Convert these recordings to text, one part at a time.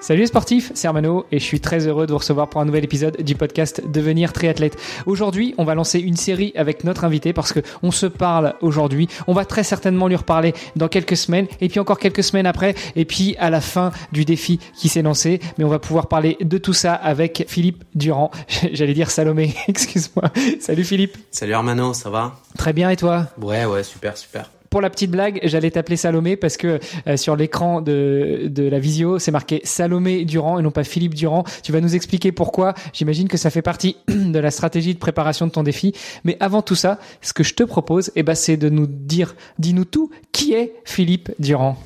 Salut les sportifs, c'est Armano et je suis très heureux de vous recevoir pour un nouvel épisode du podcast Devenir triathlète. Aujourd'hui, on va lancer une série avec notre invité parce que on se parle aujourd'hui. On va très certainement lui reparler dans quelques semaines et puis encore quelques semaines après et puis à la fin du défi qui s'est lancé. Mais on va pouvoir parler de tout ça avec Philippe Durand. J'allais dire Salomé, excuse-moi. Salut Philippe. Salut Armano, ça va? Très bien et toi? Ouais, ouais, super, super pour la petite blague, j'allais t'appeler Salomé parce que euh, sur l'écran de, de la visio, c'est marqué Salomé Durand et non pas Philippe Durand. Tu vas nous expliquer pourquoi. J'imagine que ça fait partie de la stratégie de préparation de ton défi. Mais avant tout ça, ce que je te propose, eh ben, c'est de nous dire, dis-nous tout, qui est Philippe Durand?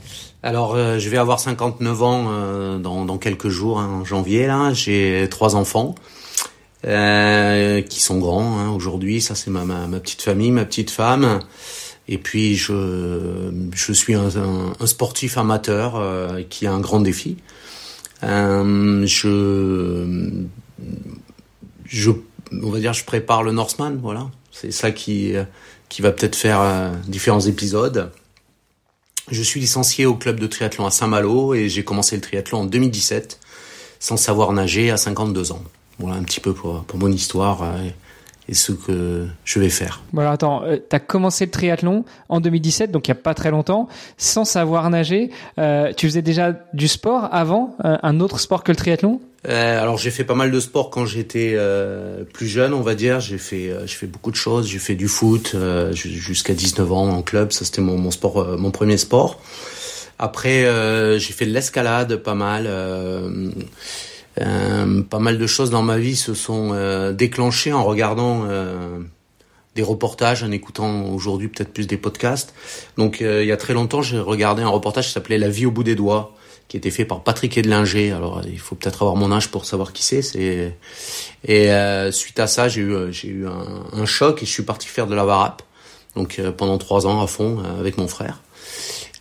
Alors, euh, je vais avoir 59 ans euh, dans, dans, quelques jours, hein, en janvier. Là, j'ai trois enfants euh, qui sont grands hein, aujourd'hui. Ça, c'est ma, ma, ma, petite famille, ma petite femme. Et puis je, je suis un, sportif amateur euh, qui a un grand défi. Euh, je, on va dire, je prépare le Norseman, voilà. C'est ça qui, qui va peut-être faire euh, différents épisodes. Je suis licencié au club de triathlon à Saint-Malo et j'ai commencé le triathlon en 2017 sans savoir nager à 52 ans. Voilà un petit peu pour, pour mon histoire et ce que je vais faire. Voilà, attends, euh, tu as commencé le triathlon en 2017, donc il n'y a pas très longtemps, sans savoir nager. Euh, tu faisais déjà du sport avant, euh, un autre sport que le triathlon? Euh, Alors j'ai fait pas mal de sport quand j'étais euh, plus jeune, on va dire. J'ai fait, j'ai fait beaucoup de choses. J'ai fait du foot jusqu'à 19 ans en club. Ça c'était mon, mon sport, mon premier sport. Après j'ai fait de l'escalade, pas mal. Euh, pas mal de choses dans ma vie se sont euh, déclenchées en regardant euh, des reportages, en écoutant aujourd'hui peut-être plus des podcasts. Donc il y a très longtemps, j'ai regardé un reportage qui s'appelait La vie au bout des doigts, qui était fait par Patrick Edlinger. Alors il faut peut-être avoir mon âge pour savoir qui c'est. Et suite à ça, j'ai eu j'ai eu un, un, choc et je suis parti faire de la varap. Donc pendant trois ans à fond avec mon frère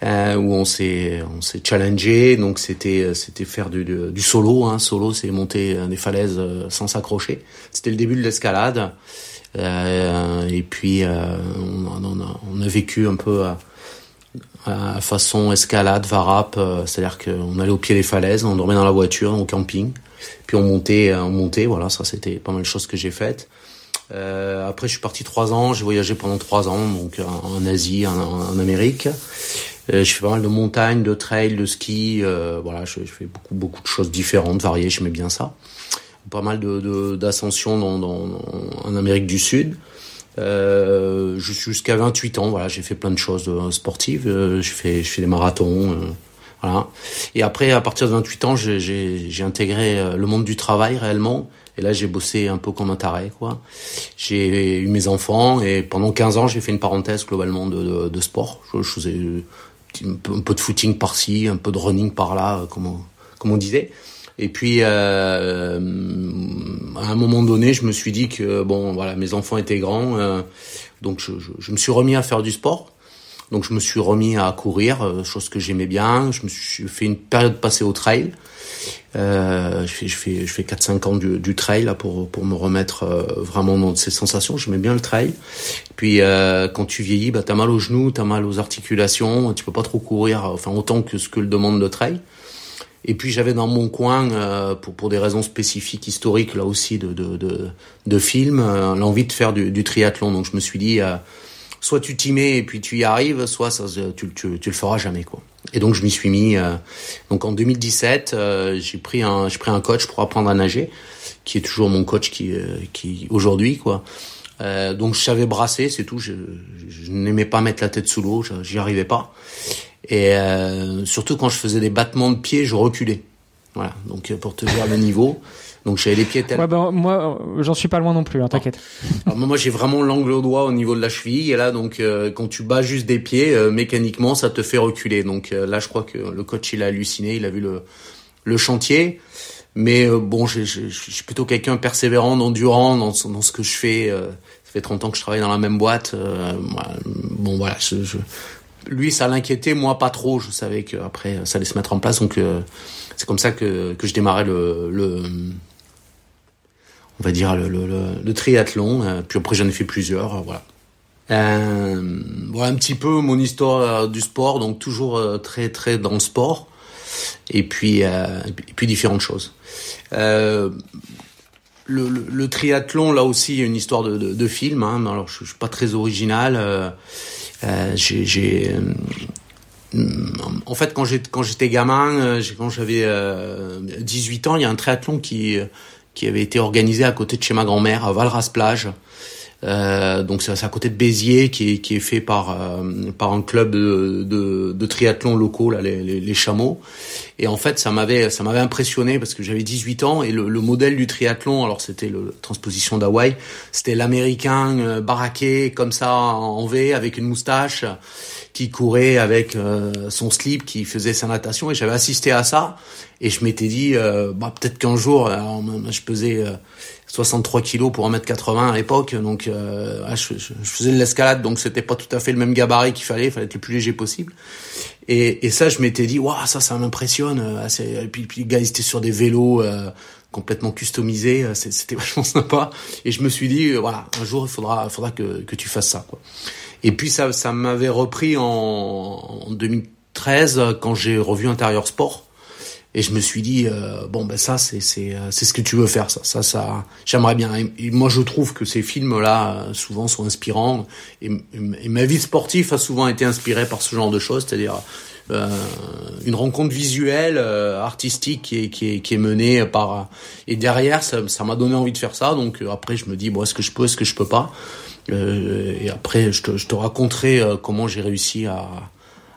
euh, où on s'est on s'est challengé. Donc c'était c'était faire du, du, solo. Hein. Solo, c'est monter des falaises euh, sans s'accrocher. C'était le début de l'escalade. Euh, et puis euh, on, on, a, on, a, vécu un peu à, à façon escalade, varap, euh, c'est-à-dire qu'on allait au pied des falaises, on dormait dans la voiture, au camping, puis on montait, on montait, voilà, ça c'était pas mal de choses que j'ai faites. Euh, après, je suis parti trois ans, j'ai voyagé pendant trois ans, donc en, Asie, en Amérique. Euh, je fais pas mal de montagnes, de trail, de ski. Euh, voilà, je, je, fais beaucoup beaucoup de choses différentes, variées. J'aimais bien ça. Pas mal de d'ascensions dans, dans, en Amérique du Sud. Euh, jusqu'à 28 ans, voilà, j'ai fait plein de choses euh, sportives. Je fais je fais des marathons. Voilà. Et après, à partir de 28 ans, j'ai intégré le monde du travail réellement. Et là, j'ai bossé un peu comme un taré, quoi. J'ai eu mes enfants et pendant 15 ans, j'ai fait une parenthèse globalement de, de, de sport. Je, je faisais un peu, de footing par-ci, un peu de running par-là, euh, comme on, on disait. Et puis, euh, à un moment donné, je me suis dit que bon, voilà, mes enfants étaient grands, euh, donc je, me suis remis à faire du sport. Donc, je me suis remis à courir, euh, chose que j'aimais bien. Je me suis fait une période passée au trail. Euh, je fais, je fais, je fais 4-5 ans du, du, trail là pour pour me remettre euh, vraiment dans ces sensations. J'aimais bien le trail. Puis euh, quand tu vieillis, bah t'as mal aux genoux, t'as mal aux articulations. Tu peux pas trop courir, enfin autant que ce que le demande le trail. Et puis j'avais dans mon coin, euh, pour, pour des raisons spécifiques, historiques là aussi de, de, de, de films, euh, l'envie de faire du, du, triathlon. Donc je me suis dit, euh, soit tu t'y mets et puis tu y arrives, soit ça, tu, tu, tu le feras jamais quoi. Et donc je m'y suis mis. Euh, donc en 2017, euh, j'ai pris un, pris un coach pour apprendre à nager, qui est toujours mon coach qui, euh, qui aujourd'hui quoi. Euh, donc je savais brasser, c'est tout. Je, je, n'aimais pas mettre la tête sous l'eau, j'y arrivais pas. Et euh, surtout quand je faisais des battements de pieds, je reculais. Voilà. Donc pour te dire le niveau. Donc j'avais les pieds tellement. Ouais, ben, moi, j'en suis pas loin non plus, hein, t'inquiète. Alors moi, j'ai vraiment l'angle au doigt au niveau de la cheville. Et là, donc, euh, quand tu bats juste des pieds, euh, mécaniquement, ça te fait reculer. Donc euh, là, je crois que le coach, il a halluciné. Il a vu le, le chantier. Mais bon, je suis plutôt quelqu'un persévérant, endurant dans, dans ce que je fais. ça fait 30 ans que je travaille dans la même boîte. bon voilà, je, lui ça l'inquiétait, moi pas trop. Je savais qu'après ça allait se mettre en place, donc c'est comme ça que, que je démarrais le, le on va dire le, triathlon. puis après j'en ai fait plusieurs, voilà. Euh, voilà un petit peu mon histoire du sport, donc toujours très très dans le sport et puis euh, et puis différentes choses. Euh, le, triathlon, là aussi, il y a une histoire de, de, film. Hein. Alors, je, je, suis pas très original. Euh, euh j'ai, euh, en fait, quand j'étais quand j'étais gamin, euh, quand j'avais 18 ans, il y a un triathlon qui qui avait été organisé à côté de chez ma grand-mère à Valras plage. Euh, donc c'est à côté de Béziers qui est, qui est fait par euh, par un club de, de, de, triathlon locaux là les, les, les, chameaux. Et en fait ça m'avait ça m'avait impressionné parce que j'avais 18 ans et le, le, modèle du triathlon alors c'était le transposition d'Hawaï c'était l'américain euh, baraqué comme ça en V avec une moustache qui courait avec euh, son slip qui faisait sa natation. Et j'avais assisté à ça. Et je m'étais dit bah peut-être qu'un jour je pesais 63 kilos pour 1m80 à l'époque, donc euh, je, faisais de l'escalade, donc c'était pas tout à fait le même gabarit qu'il fallait, il fallait être le plus léger possible. Et, et ça, je m'étais dit, waouh, ça, ça m'impressionne. Euh, et puis, puis les gars, ils étaient sur des vélos euh, complètement customisés, euh, c'était vachement sympa. Et je me suis dit, voilà, un jour, il faudra, faudra que, que tu fasses ça. Quoi. Et puis ça, ça m'avait repris en, en 2013 quand j'ai revu Intérieur Sport et je me suis dit euh, bon ben ça c'est c'est euh, c'est ce que tu veux faire ça. Ça ça j'aimerais bien. Et, moi je trouve que ces films là euh, souvent sont inspirants. Et, ma vie sportive a souvent été inspirée par ce genre de choses c'est-à-dire euh, une rencontre visuelle artistique qui est, qui est qui est menée par et derrière ça ça m'a donné envie de faire ça. Donc après je me dis bon est-ce que je peux est-ce que je peux pas? Et après je te je te raconterai comment j'ai réussi à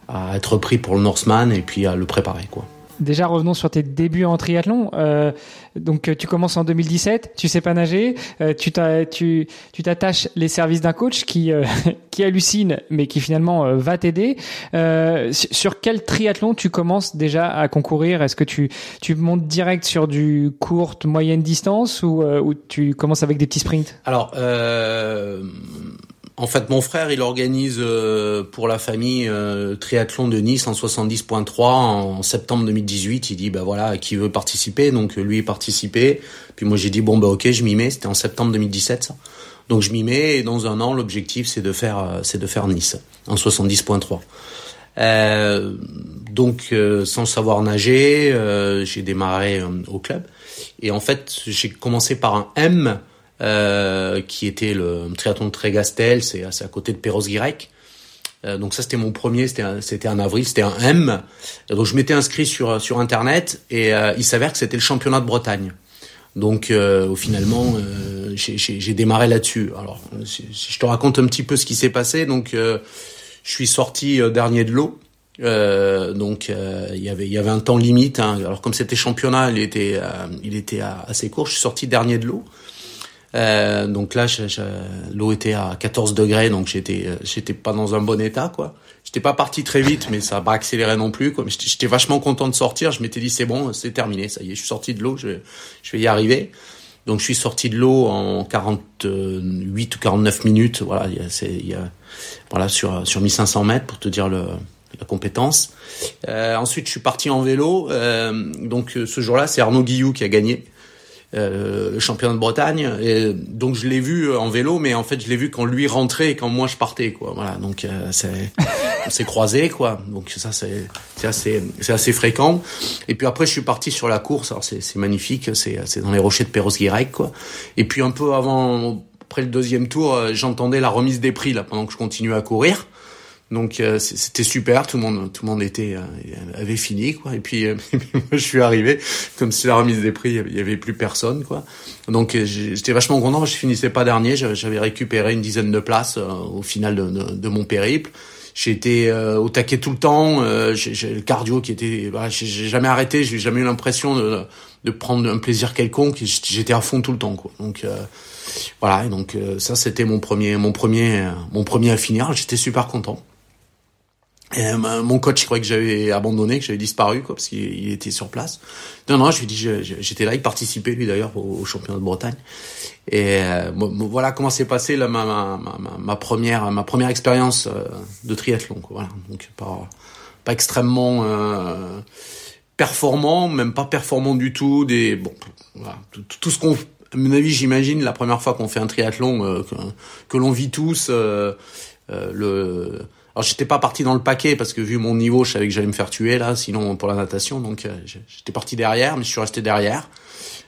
à être pris pour le Norseman et puis à le préparer quoi Déjà, revenons sur tes débuts en triathlon. Euh, donc, tu commences en 2017, tu sais pas nager, euh, tu t'attaches les services d'un coach qui euh, qui hallucine, mais qui finalement euh, va t'aider. Euh, sur quel triathlon tu commences déjà à concourir? Est-ce que tu tu montes direct sur du courte moyenne distance ou, ou tu commences avec des petits sprints? Alors en fait, mon frère, il organise euh, pour la famille euh, triathlon de Nice en 70.3 en septembre 2018. Il dit bah voilà, qui veut participer? Donc lui, il participait. Puis moi, j'ai dit bon bah ok, je m'y mets. C'était en septembre 2017. Ça. Donc je m'y mets et dans un an, l'objectif c'est de faire euh, c'est de faire Nice en 70.3. Euh, donc sans savoir nager, j'ai démarré au club et en fait j'ai commencé par un M euh, qui était le triathlon de Trégastel, c'est à côté de Perros-Guirec. Euh, donc ça c'était mon premier, c'était en avril, c'était un M. Donc je m'étais inscrit sur internet et euh, il s'avère que c'était le championnat de Bretagne. Donc euh, finalement j'ai démarré là-dessus. Alors si, je te raconte un petit peu ce qui s'est passé, donc je suis sorti dernier de l'eau. Euh, donc avait il y avait un temps limite. Hein. Alors comme c'était championnat, il était il était assez court. Je suis sorti dernier de l'eau. Euh, donc là, l'eau était à 14 degrés, donc j'étais, euh, j'étais pas dans un bon état, quoi. J'étais pas parti très vite, mais ça a pas accéléré non plus, quoi. J'étais vachement content de sortir. Je m'étais dit c'est bon, c'est terminé, ça y est, je suis sorti de l'eau, je, je vais y arriver. Donc je suis sorti de l'eau en 48 ou 49 minutes, voilà, c'est, voilà, sur sur 1500 mètres pour te dire le, la compétence. Euh, ensuite, je suis parti en vélo. Euh, donc ce jour-là, c'est Arnaud Guillou qui a gagné. Euh, le champion de Bretagne. Et donc je l'ai vu en vélo, mais en fait je l'ai vu quand lui rentrait et quand moi je partais, quoi. Voilà, donc euh, c'est on s'est croisé, quoi. Donc ça c'est c'est assez c'est assez fréquent. Et puis après je suis parti sur la course. Alors c'est c'est magnifique, c'est c'est dans les rochers de Perros-Guirec, quoi. Et puis un peu avant après le deuxième tour, euh, j'entendais la remise des prix là pendant que je continuais à courir. Donc euh, c'était super, tout le monde tout le monde était euh, avait fini quoi. Et puis, euh, moi je suis arrivé. Comme si la remise des prix il y avait plus personne quoi. Donc j'étais vachement content, je finissais pas dernier, j'avais récupéré une dizaine de places au final de, de, de mon périple. J'ai été au taquet tout le temps, j'ai le cardio qui était bah, j'ai jamais arrêté, j'ai jamais eu l'impression de, de prendre un plaisir quelconque, j'étais à fond tout le temps quoi. Donc voilà, et donc ça c'était mon premier mon premier mon premier à finir, j'étais super content. Et, mon coach croyait que j'avais abandonné, que j'avais disparu, quoi, parce qu'il était sur place. Non, non, je lui dis, j'étais là, il participait lui d'ailleurs au, championnat de Bretagne. Et voilà comment s'est passé ma, première ma première expérience de triathlon. Quoi, voilà, donc pas pas extrêmement euh, performant, même pas performant du tout. Des bon, voilà, tout, ce qu'on, à mon avis, j'imagine la première fois qu'on fait un triathlon euh, que, que l'on vit tous. Euh, euh, le alors j'étais pas parti dans le paquet parce que vu mon niveau, je savais que j'allais me faire tuer là, sinon pour la natation. Donc euh, j'étais parti derrière, mais je suis resté derrière.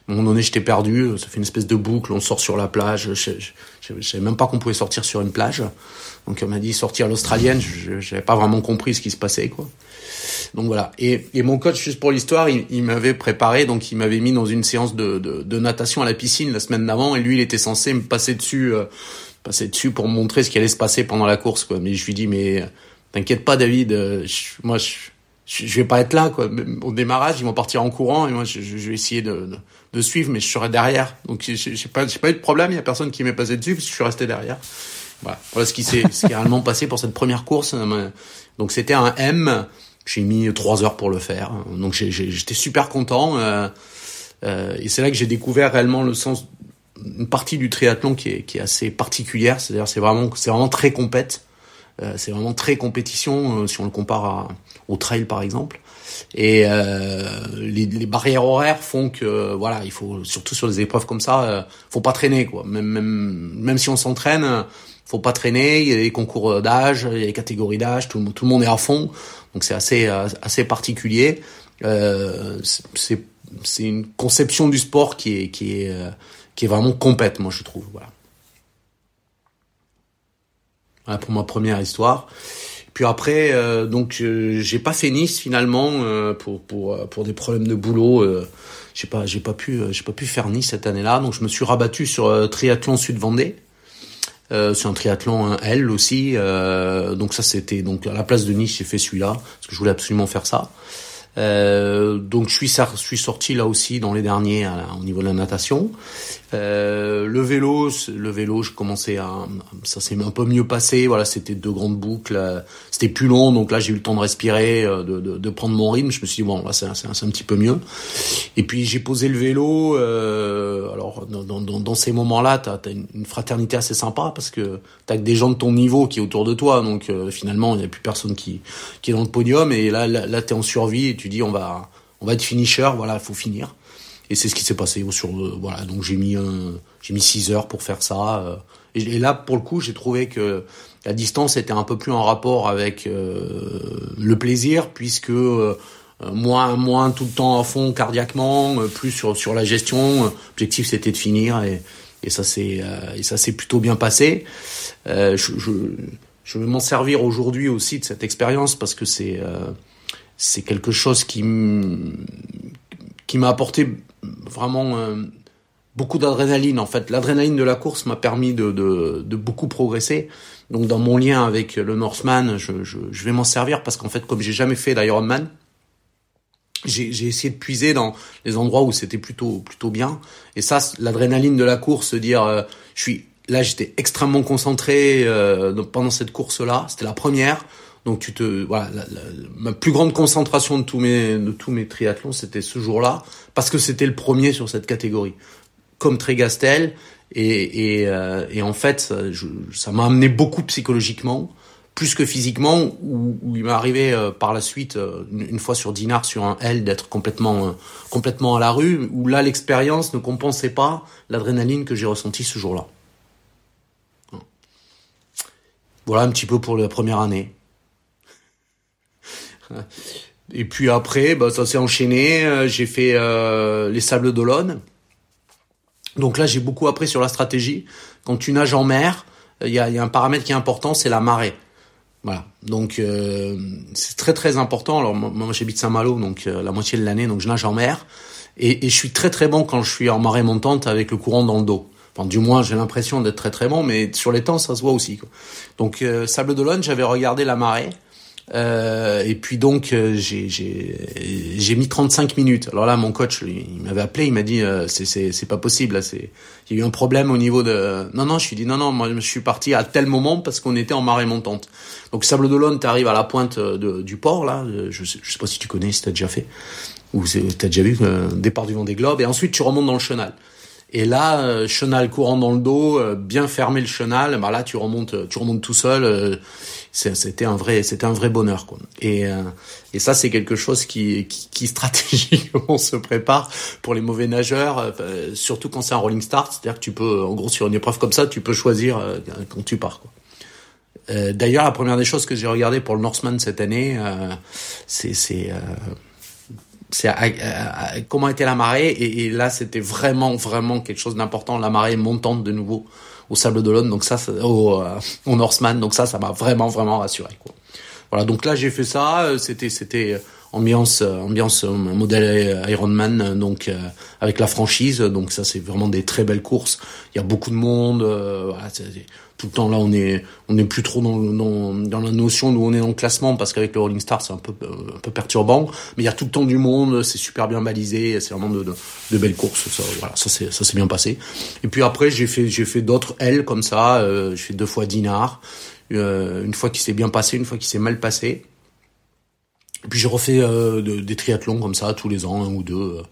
À un moment donné, j'étais perdu. Ça fait une espèce de boucle. On sort sur la plage. Je, je, savais même pas qu'on pouvait sortir sur une plage. Donc on m'a dit sortir l'australienne. Je n'avais pas vraiment compris ce qui se passait quoi. Donc voilà. Et, mon coach, juste pour l'histoire, il, m'avait préparé. Donc il m'avait mis dans une séance de, natation à la piscine la semaine d'avant. Et lui, il était censé me passer dessus. Euh, passer dessus pour montrer ce qui allait se passer pendant la course quoi. Mais je lui dis mais t'inquiète pas David euh, moi je, je, vais pas être là quoi. Au démarrage ils vont partir en courant et moi je, je vais essayer de, suivre mais je serai derrière. Donc j'ai pas pas eu de problème il y a personne qui m'est passé dessus parce que je suis resté derrière. Voilà. Voilà ce qui s'est réellement passé pour cette première course. Donc c'était un M. J'ai mis trois heures pour le faire. Donc j'étais super content euh, euh, et c'est là que j'ai découvert réellement le sens une partie du triathlon qui est, qui est assez particulière, c'est-à-dire c'est vraiment c'est vraiment très compète, euh, c'est vraiment très compétition euh, si on le compare à, au trail par exemple. Et euh, les, les, barrières horaires font que voilà, il faut surtout sur des épreuves comme ça, euh, faut pas traîner quoi. Même même même si on s'entraîne, faut pas traîner. Il y a des concours d'âge, il y a des catégories d'âge, tout, tout le monde est à fond, donc c'est assez assez particulier. Euh, c'est c'est une conception du sport qui est qui est qui est vraiment complète, moi je trouve. Voilà. voilà pour ma première histoire. Puis après, euh, donc euh, j'ai pas fait Nice finalement euh, pour pour euh, pour des problèmes de boulot. Euh, j'ai pas j'ai pas pu j'ai pas pu faire Nice cette année-là, donc je me suis rabattu sur triathlon Sud Vendée. Euh, c'est un triathlon un L aussi, donc ça c'était donc à la place de Nice j'ai fait celui-là parce que je voulais absolument faire ça. Euh, donc je suis, je suis sorti là aussi dans les derniers au niveau de la natation. Euh, le vélo, le vélo, je commençais à, ça s'est un peu mieux passé. Voilà, c'était deux grandes boucles, c'était plus long, donc là j'ai eu le temps de respirer, euh, de, de, de, prendre mon rythme. Je me suis dit bon, là c'est un, un, petit peu mieux. Et puis j'ai posé le vélo. Euh, alors dans, dans, dans ces moments-là, t'as as une, fraternité assez sympa parce que t'as que des gens de ton niveau qui est autour de toi, donc euh, finalement il n'y a plus personne qui qui est dans le podium. Et là là, là t'es en survie dis on va on va être finisher, voilà, faut finir. Et c'est ce qui s'est passé sur voilà. Donc j'ai mis j'ai mis 6 heures pour faire ça euh, et, là pour le coup j'ai trouvé que la distance était un peu plus en rapport avec euh, le plaisir puisque euh, moins moins tout le temps à fond cardiaquement plus sur sur la gestion. L'objectif c'était de finir et et ça c'est ça s'est plutôt bien passé. Je, je vais m'en servir aujourd'hui aussi de cette expérience parce que c'est c'est quelque chose qui qui m'a apporté vraiment euh, beaucoup d'adrénaline en fait. L'adrénaline de la course m'a permis de, de, de, beaucoup progresser. Donc dans mon lien avec le Northman, je, je, je vais m'en servir parce qu'en fait comme j'ai jamais fait d'Ironman, j'ai essayé de puiser dans les endroits où c'était plutôt plutôt bien. Et ça, l'adrénaline de la course, dire euh, je suis là, j'étais extrêmement concentré euh, pendant cette course-là. C'était la première. Donc tu te voilà, ma plus grande concentration de tous mes de tous mes triathlons, c'était ce jour-là parce que c'était le premier sur cette catégorie. Comme Trégastel et euh, et en fait ça m'a amené beaucoup psychologiquement plus que physiquement où, où il m'est arrivé euh, par la suite euh, une, fois sur Dinard sur un L d'être complètement complètement à la rue où là l'expérience ne compensait pas l'adrénaline que j'ai ressentie ce jour-là. Voilà un petit peu pour la première année. Et puis après, bah, ça s'est enchaîné. Euh, j'ai fait euh, les Sables d'Olonne. Donc là, j'ai beaucoup appris sur la stratégie. Quand tu nages en mer, il y a, un paramètre qui est important, c'est la marée. Voilà. Donc euh, c'est très très important. Alors moi, j'habite Saint-Malo, donc euh, la moitié de l'année, donc je nage en mer. Et, je suis très très bon quand je suis en marée montante avec le courant dans le dos. Enfin, du moins, j'ai l'impression d'être très très bon, mais sur les temps, ça se voit aussi. Donc Sable d'Olonne, j'avais regardé la marée Euh, et puis donc euh, j'ai j'ai mis 35 minutes. Alors là mon coach il m'avait appelé, il m'a dit euh, c'est c'est c'est pas possible là, c'est il y a eu un problème au niveau de Non non, je suis dit non non, moi je suis parti à tel moment parce qu'on était en marée montante. Donc Sable d'Olonne, tu arrives à la pointe de, du port là, je sais, sais pas si tu connais, si tu as déjà fait ou tu as déjà vu le départ du Vendée Globe et ensuite tu remontes dans le chenal. Et là, euh, chenal courant dans le dos, euh, bien fermé le chenal, bah là tu remontes, tu remontes tout seul. Euh, c'était un vrai, c'était un vrai bonheur quoi. Et et ça c'est quelque chose qui, qui, qui stratégiquement se prépare pour les mauvais nageurs, surtout quand c'est un rolling start, c'est-à-dire que tu peux, en gros sur une épreuve comme ça, tu peux choisir quand tu pars quoi. D'ailleurs, la première des choses que j'ai regardé pour le Norseman cette année, c'est c'est c'est comment était la marée? Et, là c'était vraiment vraiment quelque chose d'important la marée montante de nouveau au Sable d'Olonne donc ça, au, euh, au Norseman donc ça ça m'a vraiment vraiment rassuré quoi. Voilà donc là j'ai fait ça euh, c'était c'était ambiance ambiance modèle Ironman donc euh, avec la franchise. Donc ça c'est vraiment des très belles courses. Il y a beaucoup de monde voilà, tout le temps là on est on n'est plus trop dans, dans, dans la notion où on est dans le classement parce qu'avec le Rolling Star c'est un peu un peu perturbant. Mais il y a tout le temps du monde c'est super bien balisé c'est vraiment de, de, de, belles courses ça voilà ça c'est ça s'est bien passé. Et puis après j'ai fait j'ai fait d'autres L comme ça euh, j'ai fait deux fois Dinard euh, une fois qui s'est bien passé une fois qui s'est mal passé et puis j'ai refait euh, des triathlons comme ça tous les ans un ou deux euh,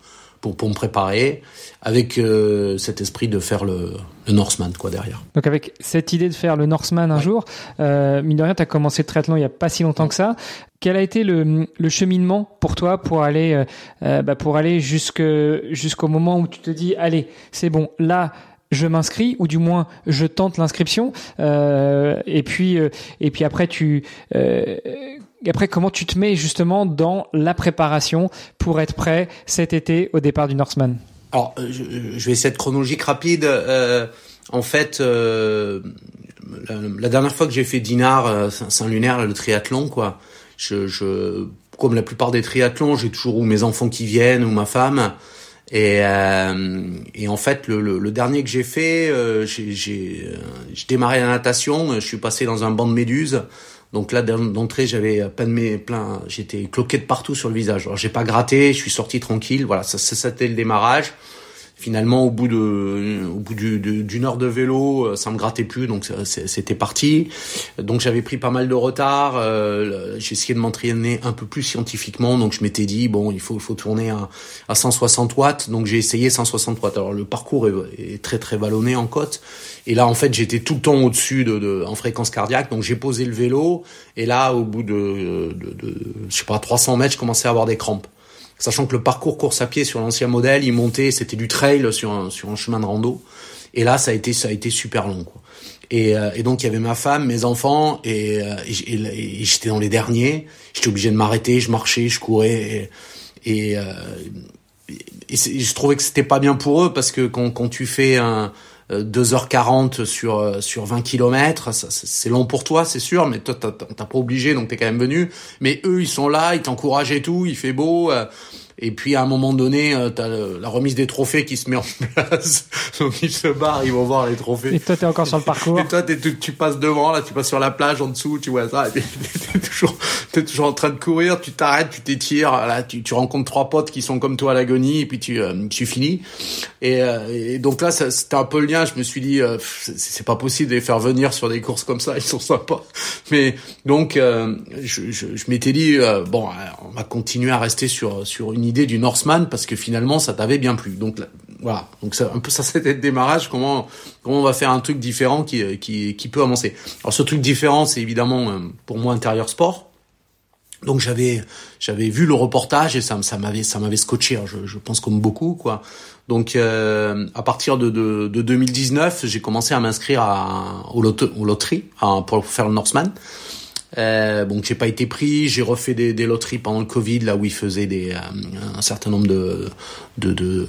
pour, pour me préparer avec euh, cet esprit de faire le, le Norseman quoi derrière. Donc avec cette idée de faire le Norseman un jour, euh, mine de rien, tu as commencé le triathlon il n'y a pas si longtemps que ça. Quel a été le, le cheminement pour toi pour aller, euh, euh bah pour aller jusque, jusqu'au moment où tu te dis, allez, c'est bon, là, je m'inscris ou du moins je tente l'inscription euh, et puis euh, et puis après tu euh, après, comment tu te mets justement dans la préparation pour être prêt cet été au départ du Norseman? Alors, je, vais essayer de chronologique rapide. En fait, la, dernière fois que j'ai fait Dinard, Saint-Lunaire, le triathlon, quoi, comme la plupart des triathlons, j'ai toujours ou mes enfants qui viennent ou ma femme. Et, euh, et en fait, le, le, le dernier que j'ai fait, euh, j'ai démarré la natation. Je suis passé dans un banc de méduses. Donc là d'entrée j'avais plein de mes plein j'étais cloqué de partout sur le visage. Alors j'ai pas gratté, je suis sorti tranquille. Voilà, ça c'était le démarrage finalement au bout de au bout d'une heure de vélo euh, ça me grattait plus donc c'était parti. Donc j'avais pris pas mal de retard euh, j'ai essayé de m'entraîner un peu plus scientifiquement donc je m'étais dit bon il faut il faut tourner à, à 160 watts donc j'ai essayé 160 watts. Alors le parcours est, est, très très vallonné en côte. Et là en fait j'étais tout le temps au-dessus de, de, en fréquence cardiaque donc j'ai posé le vélo. Et là au bout de, de, de je sais pas 300 mètres je commençais à avoir des crampes sachant que le parcours course à pied sur l'ancien modèle, il montait, c'était du trail sur un, sur un chemin de rando. Et là, ça a été, ça a été super long. Quoi. Et, euh, et donc il y avait ma femme, mes enfants, et, euh, et, j'étais dans les derniers. J'étais obligé de m'arrêter, je marchais, je courais, et, euh, je trouvais que c'était pas bien pour eux parce que quand, quand tu fais un 2h40 sur sur 20 km, c'est long pour toi, c'est sûr, mais toi t'as pas obligé, donc t'es quand même venu. Mais eux, ils sont là, ils t'encouragent et tout, il fait beau. Euh, et puis à un moment donné, euh, t'as la remise des trophées qui se met en place. Donc ils se barrent, ils vont voir les trophées. Et toi t'es encore sur le parcours. Et toi tu, tu, passes devant, là tu passes sur la plage en dessous, tu vois ça. T'es toujours, es toujours en train de courir, tu t'arrêtes, tu t'étires, là tu, tu rencontres trois potes qui sont comme toi à l'agonie et puis tu, euh, tu finis. Et, euh, et donc là c'était un peu le lien. Je me suis dit euh, c'est pas possible de les faire venir sur des courses comme ça, ils sont sympas. Mais donc je, je, je m'étais dit bon on va continuer à rester sur sur une idée du Norseman parce que finalement ça t'avait bien plu. Donc voilà, donc ça, un peu ça c'était le démarrage. Comment comment on va faire un truc différent qui qui qui peut avancer. Alors ce truc différent, c'est évidemment euh, pour moi intérieur sport. Donc j'avais j'avais vu le reportage et ça ça m'avait ça m'avait scotché. Je, je pense comme beaucoup quoi. Donc euh, à partir de, de, de 2019, j'ai commencé à m'inscrire au, lot, au loterie pour faire le Norseman. Euh, bon, j'ai pas été pris. J'ai refait des, des, loteries pendant le Covid, là où ils faisaient des, euh, un certain nombre de, de, de,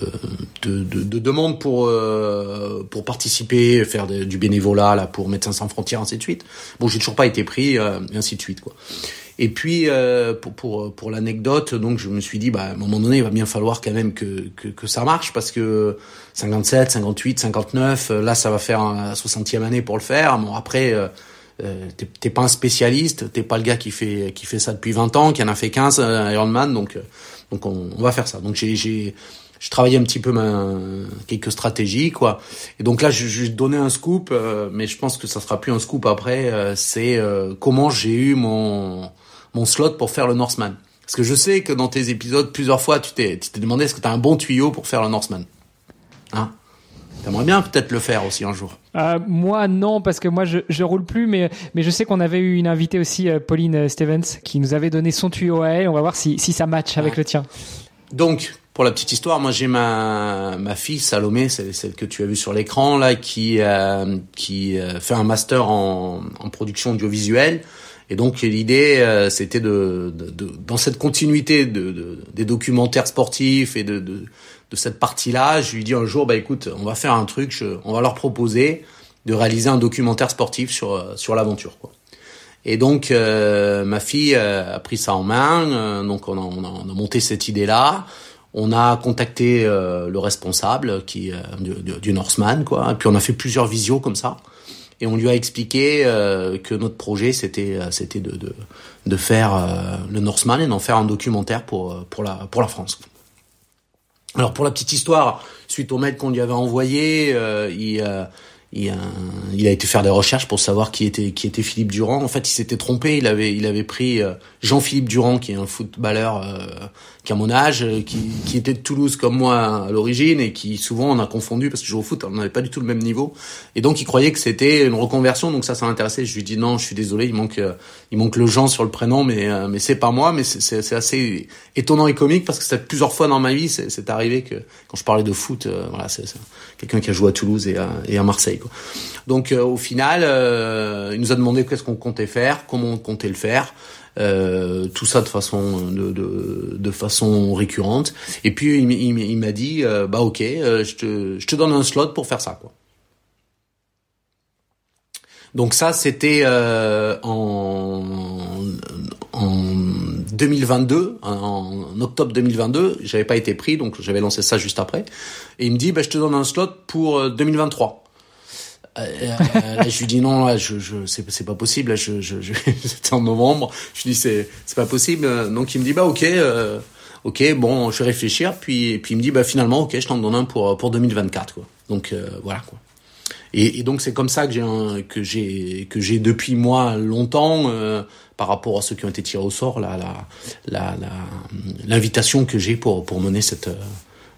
de, de demandes pour, euh, pour participer, faire du bénévolat là pour Médecins sans frontières, ainsi de suite. Bon, j'ai toujours pas été pris, euh, et ainsi de suite, quoi. Et puis euh, pour pour, pour l'anecdote, donc je me suis dit, bah à un moment donné, il va bien falloir quand même que que, que ça marche parce que 57, 58, 59, là ça va faire la 60e année pour le faire. Bon après euh, t'es pas un spécialiste, t'es pas le gars qui fait qui fait ça depuis 20 ans, qui en a fait 15 euh, Ironman, donc donc on, on, va faire ça. Donc j'ai j'ai je travaillais un petit peu ma, quelques stratégies quoi. Et donc là je, je donner un scoop, mais je pense que ça sera plus un scoop après. c'est comment j'ai eu mon mon slot pour faire le Norseman. Parce que je sais que dans tes épisodes, plusieurs fois, tu t'es, tu t'es demandé est-ce que tu as un bon tuyau pour faire le Norseman? Hein? T'aimerais bien peut-être le faire aussi un jour. Euh, moi non parce que moi je, je roule plus mais mais je sais qu'on avait eu une invitée aussi euh, Pauline euh, Stevens qui nous avait donné son tuyau à elle. On va voir si, si ça match avec le tien. Donc pour la petite histoire moi j'ai ma ma fille Salomé c'est celle que tu as vue sur l'écran là qui euh, qui fait un master en, en production audiovisuelle. Et donc l'idée, euh, c'était de, de, de, dans cette continuité de, des documentaires sportifs et de, de, cette partie-là, je lui dis un jour, bah écoute, on va faire un truc, je, on va leur proposer de réaliser un documentaire sportif sur euh, sur l'aventure. Quoi. Et donc euh, ma fille a pris ça en main, donc on a, on, a, on a, monté cette idée-là. On a contacté le responsable qui du, du Norseman, quoi. Et puis on a fait plusieurs visios comme ça et on lui a expliqué euh, que notre projet c'était euh, c'était de, de, de faire euh, le Norseman et d'en faire un documentaire pour pour la pour la France. Alors pour la petite histoire, suite au mail qu'on lui avait envoyé, il il a, il a, été faire des recherches pour savoir qui était qui était Philippe Durand. En fait, il s'était trompé. Il avait il avait pris Jean-Philippe Durand, qui est un footballeur qui mon âge, euh, qui, qui était de Toulouse comme moi à l'origine et qui souvent on a confondu parce que je joue au foot, on n'avait pas du tout le même niveau. Et donc il croyait que c'était une reconversion, donc ça ça l'intéressait. Je lui dis non, je suis désolé, il manque euh, il manque le Jean sur le prénom, mais euh, mais c'est pas moi, mais c'est assez étonnant et comique parce que c'est plusieurs fois dans ma vie, c'est arrivé que quand je parlais de foot, voilà, c'est quelqu'un qui a joué à Toulouse et à, et à Marseille. Quoi. Donc au final, il nous a demandé qu'est-ce qu'on comptait faire, comment on comptait le faire. Euh, tout ça de façon de, de, de, façon récurrente. Et puis il, m'a dit euh, bah ok, euh, je, te, je te donne un slot pour faire ça quoi. Donc ça c'était en, en 2022, en, octobre 2022, j'avais pas été pris donc j'avais lancé ça juste après. Et il me dit bah je te donne un slot pour 2023. Euh, euh, je lui dis non, là, je, je, c'est, pas possible. Là, je, je, je c'était en novembre. Je lui dis c'est, c'est pas possible. Donc il me dit bah ok, euh, ok, bon, je vais réfléchir. Puis, puis il me dit bah finalement ok, je t'en donne un pour pour 2024 quoi. Donc voilà quoi. Et, donc c'est comme ça que j'ai que j'ai que j'ai depuis moi longtemps par rapport à ceux qui ont été tirés au sort la la la l'invitation que j'ai pour pour mener cette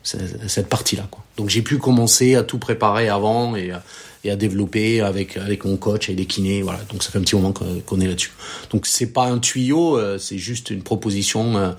cette partie là quoi. Donc j'ai pu commencer à tout préparer avant et et à développer avec avec mon coach et les kinés. Voilà, donc ça fait un petit moment qu'on est là-dessus. Donc c'est pas un tuyau, euh, c'est juste une proposition, euh,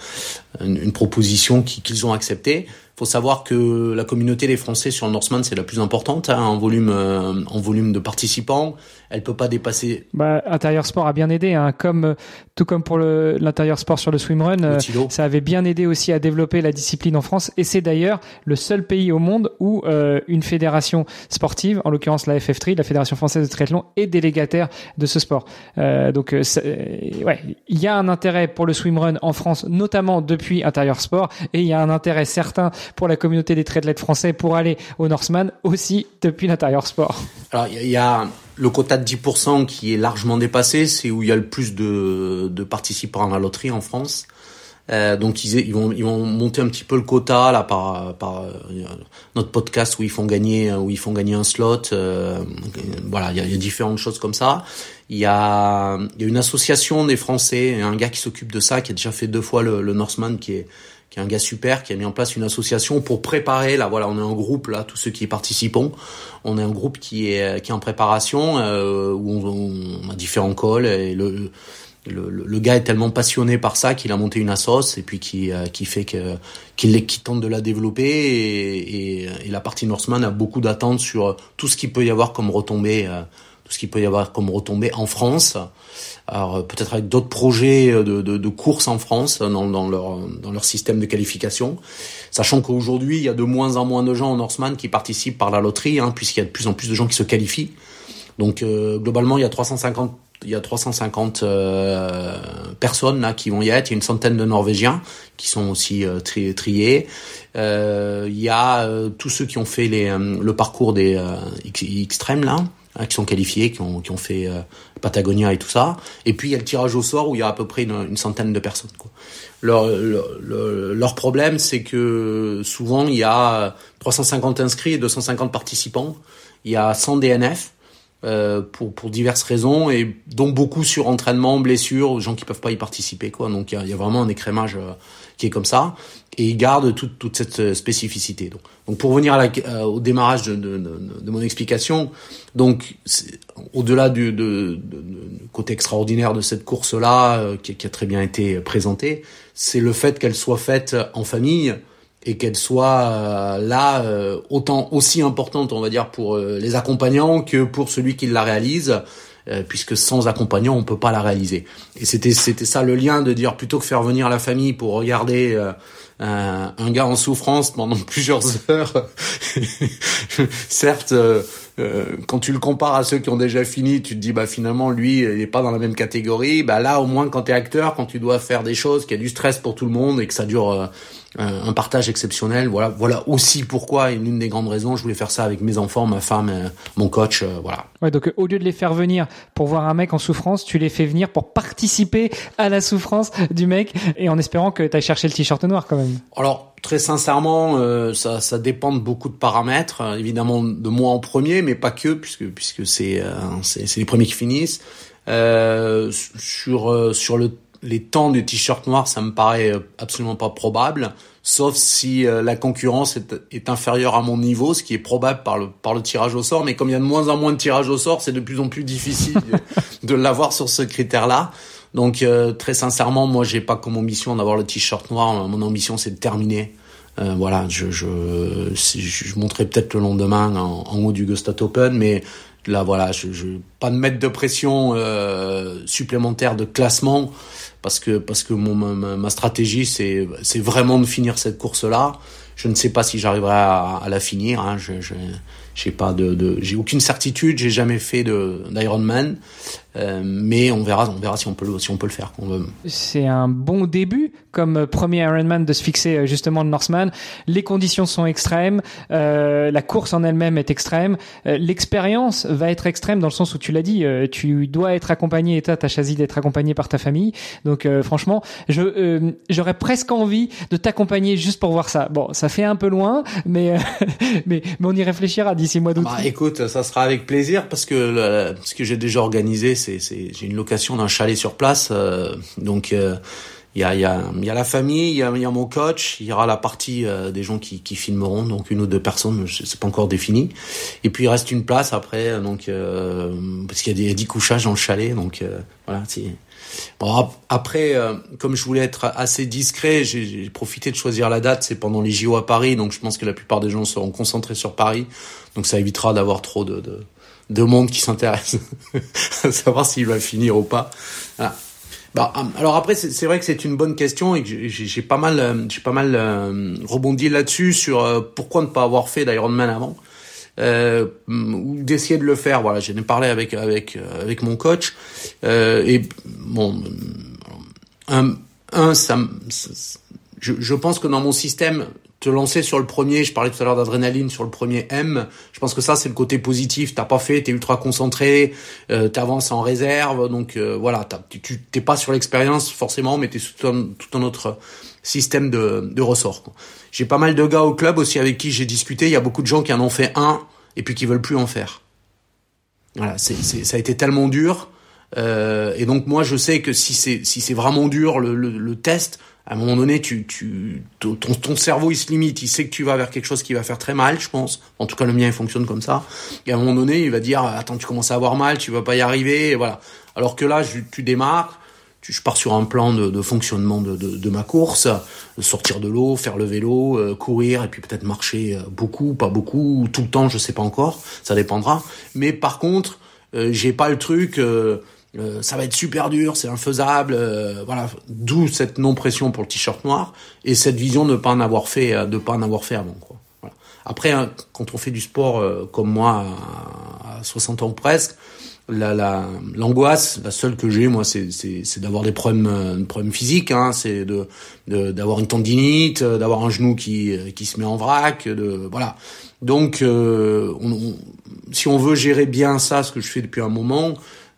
une, proposition qu'ils ont acceptée faut savoir que la communauté des Français sur le Norseman c'est la plus importante hein, en volume euh, en volume de participants. Elle peut pas dépasser. Bah, intérieur sport a bien aidé, hein, comme tout comme pour l'intérieur sport sur le swimrun, euh, ça avait bien aidé aussi à développer la discipline en France. Et c'est d'ailleurs le seul pays au monde où euh, une fédération sportive, en l'occurrence la FF3, la Fédération française de triathlon, est délégataire de ce sport. donc ouais, il y a un intérêt pour le swimrun en France, notamment depuis intérieur sport, et il y a un intérêt certain pour la communauté des triathlètes français pour aller au Norseman aussi depuis l'intérieur sport Alors il y a le quota de 10% qui est largement dépassé, c'est où il y a le plus de, de participants à la loterie en France. Euh, donc ils, ils, vont ils vont monter un petit peu le quota là par par euh, notre podcast où ils font gagner où ils font gagner un slot euh, voilà il y a, y a, différentes choses comme ça il y a il y a une association des Français un gars qui s'occupe de ça qui a déjà fait deux fois le, le Norseman qui est qui est un gars super, qui a mis en place une association pour préparer. Là, voilà, on est un groupe là, tous ceux qui y participons. On est un groupe qui est qui est en préparation euh, où on, on, a différents calls et le, le, le, gars est tellement passionné par ça qu'il a monté une assoce et puis qui euh, qui fait que qu'il qui tente de la développer et, et, la partie Norseman a beaucoup d'attentes sur tout ce qu'il peut y avoir comme retombée, euh, tout ce qu'il peut y avoir comme retombée en France alors euh, peut-être avec d'autres projets euh, de, de, de courses en France dans, dans, leur, dans leur système de qualification, sachant qu'aujourd'hui il y a de moins en moins de gens en Norseman qui participent par la loterie, hein, puisqu'il y a de plus en plus de gens qui se qualifient. Donc euh, globalement il y a 350 il y a 350 euh, personnes là qui vont y être. Il y a une centaine de Norvégiens qui sont aussi euh, tri triés. Euh, il y a tous ceux qui ont fait les, le parcours des extrêmes là, hein, qui sont qualifiés, qui ont, qui ont fait euh, Patagonia et tout ça. Et puis il y a le tirage au sort où il y a à peu près une, centaine de personnes. Leur, leur, problème, c'est que souvent il y a 350 inscrits et 250 participants. Il y a 100 DNF. Euh, pour, pour diverses raisons et dont beaucoup sur entraînement, blessures, gens qui peuvent pas y participer quoi. Donc il y a, y a, vraiment un écrémage euh, qui est comme ça et ils gardent toute, toute cette euh, spécificité. Donc, donc pour venir à la, euh, au démarrage de, de, mon explication, donc au-delà du côté extraordinaire de cette course-là euh, qui, a très bien été présentée, c'est le fait qu'elle soit faite en famille et qu'elle soit là autant aussi importante on va dire pour les accompagnants que pour celui qui la réalise puisque sans accompagnant on peut pas la réaliser et c'était c'était ça le lien de dire plutôt que faire venir la famille pour regarder un, un gars en souffrance pendant plusieurs heures certes quand tu le compares à ceux qui ont déjà fini, tu te dis bah finalement lui il est pas dans la même catégorie. Bah là au moins quand tu es acteur, quand tu dois faire des choses, qu'il y a du stress pour tout le monde et que ça dure un partage exceptionnel. Voilà, voilà aussi pourquoi et l'une des grandes raisons, je voulais faire ça avec mes enfants, ma femme, euh, mon coach, euh, voilà. Ouais, donc au lieu de les faire venir pour voir un mec en souffrance, tu les fais venir pour participer à la souffrance du mec et en espérant que tu ailles chercher le t-shirt noir quand même. Alors très sincèrement, euh, ça, ça dépend de beaucoup de paramètres, évidemment de moi en premier, mais pas que puisque puisque c'est euh, c'est les premiers qui finissent. Euh, sur sur le les temps du t-shirt noir, ça me paraît euh, absolument pas probable, sauf si euh, la concurrence est, est, inférieure à mon niveau, ce qui est probable par le, par le tirage au sort. Mais comme il y a de moins en moins de tirage au sort, c'est de plus en plus difficile de, l'avoir sur ce critère-là. Donc euh, très sincèrement, moi j'ai pas comme ambition d'avoir le t-shirt noir. Mon ambition c'est de terminer. Euh, voilà, je je, je, montrerai peut-être le lendemain en, en haut du Gustat Open, mais là voilà, je, je pas de mettre de pression euh, supplémentaire de classement parce que parce que mon, ma, stratégie c'est c'est vraiment de finir cette course là. Je ne sais pas si j'arriverai à, à, la finir. Hein. Je, je j'ai pas de, de j'ai aucune certitude. J'ai jamais fait de d'Ironman. Euh, mais on verra, on verra si on peut le, si on peut le faire. C'est un bon début comme premier Ironman de se fixer euh, justement le Norseman. Les conditions sont extrêmes, euh, la course en elle-même est extrême, euh, l'expérience va être extrême dans le sens où tu l'as dit, euh, tu dois être accompagné et tu as choisi d'être accompagné par ta famille. Donc euh, franchement, je j'aurais presque envie de t'accompagner juste pour voir ça. Bon, ça fait un peu loin, mais mais, mais on y réfléchira d'ici mois d'août. Bah, écoute, ça sera avec plaisir parce que le, ce que j'ai déjà organisé c'est, j'ai une location d'un chalet sur place, euh, donc euh, il y a, la famille, il y a, mon coach, il y aura la partie euh, des gens qui, filmeront, donc une ou deux personnes, c'est pas encore défini. Et puis il reste une place après, donc parce qu'il y a des dix couchages dans le chalet, donc voilà. Bon après, comme je voulais être assez discret, j'ai, profité de choisir la date, c'est pendant les JO à Paris, donc je pense que la plupart des gens seront concentrés sur Paris, donc ça évitera d'avoir trop de de monde qui s'intéresse à savoir s'il va finir ou pas. Voilà. Bah, alors après, c'est vrai que c'est une bonne question et que j'ai pas mal, j'ai pas mal euh, rebondi là-dessus sur euh, pourquoi ne pas avoir fait d'Ironman avant euh, ou d'essayer de le faire. Voilà, j'en ai parlé avec avec euh, avec mon coach euh, et bon, un, un ça, je, je pense que dans mon système, te lancer sur le premier, je parlais tout à l'heure d'adrénaline sur le premier M, je pense que ça c'est le côté positif, t'as pas fait, t'es ultra concentré, euh, t'avances en réserve, donc euh, voilà, tu t'es pas sur l'expérience forcément, mais t'es sous tout un, tout un autre système de, de ressort. J'ai pas mal de gars au club aussi avec qui j'ai discuté, il y a beaucoup de gens qui en ont fait un et puis qui veulent plus en faire. Voilà, c'est, c'est ça a été tellement dur, euh, et donc moi je sais que si c'est si c'est vraiment dur le, le, le test, à un moment donné, tu, tu, ton, ton cerveau il se limite, il sait que tu vas vers quelque chose qui va faire très mal, je pense. En tout cas, le mien il fonctionne comme ça. Et à un moment donné, il va dire attends, tu commences à avoir mal, tu vas pas y arriver, et voilà. Alors que là, tu démarres, tu, je pars sur un plan de, de fonctionnement de, de, de, ma course, sortir de l'eau, faire le vélo, euh, courir et puis peut-être marcher euh, beaucoup, pas beaucoup, tout le temps, je sais pas encore, ça dépendra. Mais par contre, euh, j'ai pas le truc. Euh, euh, ça va être super dur, c'est infaisable, euh, voilà. D'où cette non pression pour le t-shirt noir et cette vision de pas en avoir fait, euh, de pas en avoir fait avant. Quoi. Voilà. Après, hein, quand on fait du sport euh, comme moi à, 60 ans presque, la, la l'angoisse, la seule que j'ai moi, c'est, c'est, d'avoir des problèmes, des problèmes physiques. Hein, c'est de, d'avoir une tendinite, d'avoir un genou qui qui se met en vrac, de voilà. Donc, si on veut gérer bien ça, ce que je fais depuis un moment,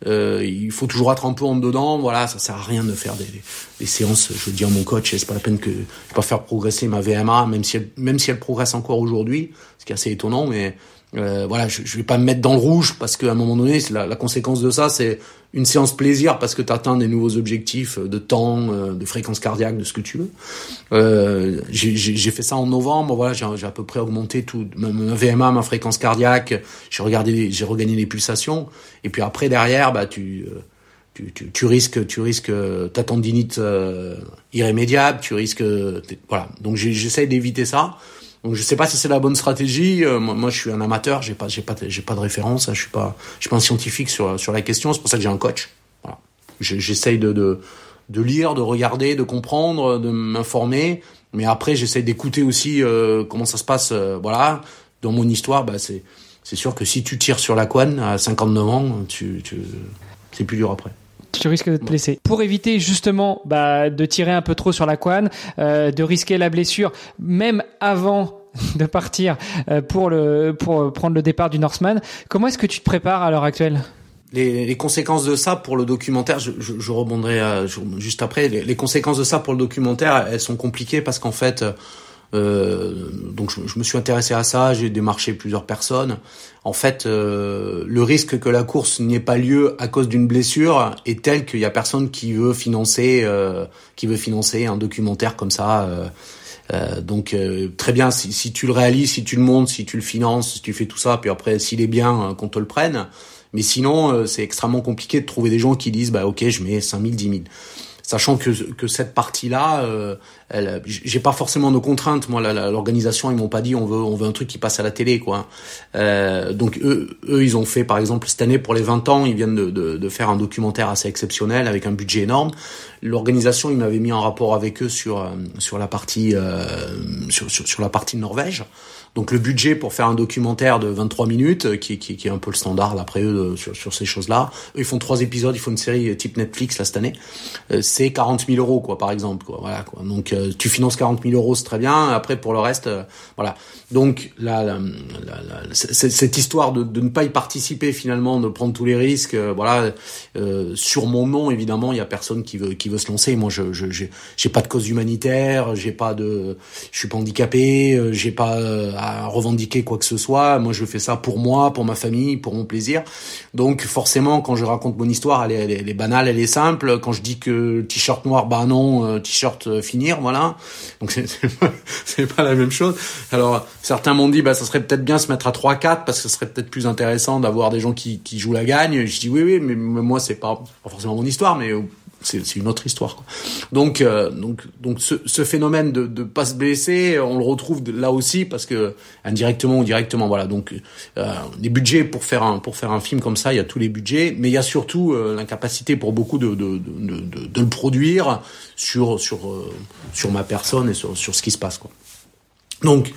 euh, il faut toujours être un peu en dedans. Voilà, ça sert à rien de faire des, des séances. Je dis à mon coach, c'est pas la peine que je pas faire progresser ma VMA, même si elle, même si elle progresse encore aujourd'hui, ce qui est assez étonnant. Mais euh, voilà, je, je vais pas me mettre dans le rouge parce qu'à un moment donné, la, la conséquence de ça, c'est une séance plaisir parce que tu atteins des nouveaux objectifs de temps, euh, de fréquence cardiaque, de ce que tu veux. Euh, j'ai fait ça en novembre, voilà, j'ai à peu près augmenté tout ma, VMA, ma fréquence cardiaque, j'ai regardé, j'ai regagné les pulsations, et puis après derrière, bah tu euh, tu, tu, risques, tu risques ta tendinite euh, irrémédiable, tu risques, voilà. Donc j'essaie d'éviter ça. Donc je sais pas si c'est la bonne stratégie. Euh, moi, je suis un amateur, j'ai pas, j'ai pas, j'ai pas de référence. Hein. je suis pas, je suis pas un scientifique sur sur la question. C'est pour ça que j'ai un coach. Voilà. J'essaye de, de de lire, de regarder, de comprendre, de m'informer. Mais après, j'essaye d'écouter aussi euh, comment ça se passe. Euh, voilà, dans mon histoire, bah c'est c'est sûr que si tu tires sur la couenne à 59 ans, tu, tu c'est plus dur après tu risques de te blesser. Pour éviter justement bah, de tirer un peu trop sur la couane, euh, de risquer la blessure, même avant de partir euh, pour le pour prendre le départ du Norseman, comment est-ce que tu te prépares à l'heure actuelle? Les, les, conséquences de ça pour le documentaire, je, je, je rebondirai euh, juste après. Les, les, conséquences de ça pour le documentaire, elles sont compliquées parce qu'en fait, euh, donc je, je, me suis intéressé à ça, j'ai démarché plusieurs personnes. En fait, euh, le risque que la course n'ait pas lieu à cause d'une blessure est tel qu'il y a personne qui veut financer, euh, qui veut financer un documentaire comme ça. Euh, euh, donc très bien, si, si, tu le réalises, si tu le montes, si tu le finances, si tu fais tout ça, puis après s'il est bien, qu'on te le prenne. Mais sinon, c'est extrêmement compliqué de trouver des gens qui disent bah ok, je mets 5000, 10 000 sachant que, que cette partie-là, euh, j'ai pas forcément de contraintes. Moi, l'organisation, ils m'ont pas dit on veut on veut un truc qui passe à la télé, quoi. Euh, donc eux, eux, ils ont fait, par exemple, cette année pour les 20 ans, ils viennent de, de, de faire un documentaire assez exceptionnel avec un budget énorme. L'organisation, ils m'avaient mis en rapport avec eux sur euh, sur la partie euh, sur, sur, sur la partie de Norvège. Donc le budget pour faire un documentaire de 23 minutes, euh, qui, qui, qui est un peu le standard d'après eux sur, sur ces choses-là, ils font trois épisodes, ils font une série type Netflix là cette année, euh, c'est 40 000 euros quoi par exemple quoi. Voilà quoi. Donc euh, tu finances 40 000 euros c'est très bien. Après pour le reste, voilà. Donc là, la, la, cette histoire de, de, ne pas y participer finalement, de prendre tous les risques, voilà. sur mon nom évidemment, il y a personne qui veut qui veut se lancer. Moi je j'ai pas de cause humanitaire, j'ai pas de, je suis pas handicapé, j'ai pas à revendiquer quoi que ce soit. Moi, je fais ça pour moi, pour ma famille, pour mon plaisir. Donc, forcément, quand je raconte mon histoire, elle est, elle est, banale, elle est simple. Quand je dis que t-shirt noir, bah non, euh, t-shirt euh, finir, voilà. Donc, c'est pas la même chose. Alors, certains m'ont dit, bah, ça serait peut-être bien se mettre à 3-4 parce que ce serait peut-être plus intéressant d'avoir des gens qui, qui jouent la gagne. Je dis oui, oui, mais moi, c'est pas, pas forcément mon histoire, mais c'est une autre histoire. Quoi. Donc, euh, donc, donc ce, ce, phénomène de ne pas se blesser, on le retrouve là aussi parce que indirectement ou directement, voilà. Donc, euh, les budgets pour faire un pour faire un film comme ça, il y a tous les budgets, mais il y a surtout euh, l'incapacité pour beaucoup de de, de, de, de, le produire sur sur euh, sur ma personne et sur sur ce qui se passe, quoi. Donc, euh,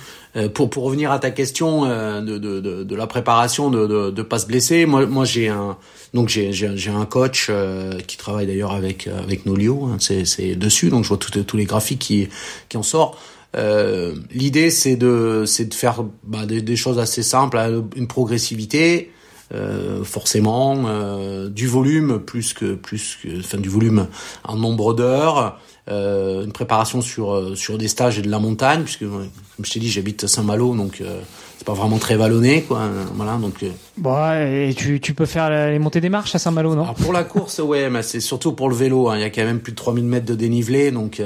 pour, pour revenir à ta question euh, de, de, de, de, la préparation de, de, de pas se blesser, moi, moi j'ai un donc j'ai j'ai un coach euh, qui travaille d'ailleurs avec avec Nolio, hein, c'est c'est dessus donc je vois tous les graphiques qui qui en sortent. Euh, L'idée c'est de c'est de faire bah, des, des, choses assez simples, une progressivité, euh, forcément euh, du volume plus que plus que enfin du volume en nombre d'heures euh, une préparation sur euh, sur des stages et de la montagne puisque comme je t'ai dit j'habite Saint-Malo donc euh, c'est pas vraiment très vallonné quoi voilà donc bon et tu, tu peux faire les montées des marches à Saint-Malo non? Alors pour la course ouais mais c'est surtout pour le vélo hein. il y a quand même plus de 3000 mètres de dénivelé donc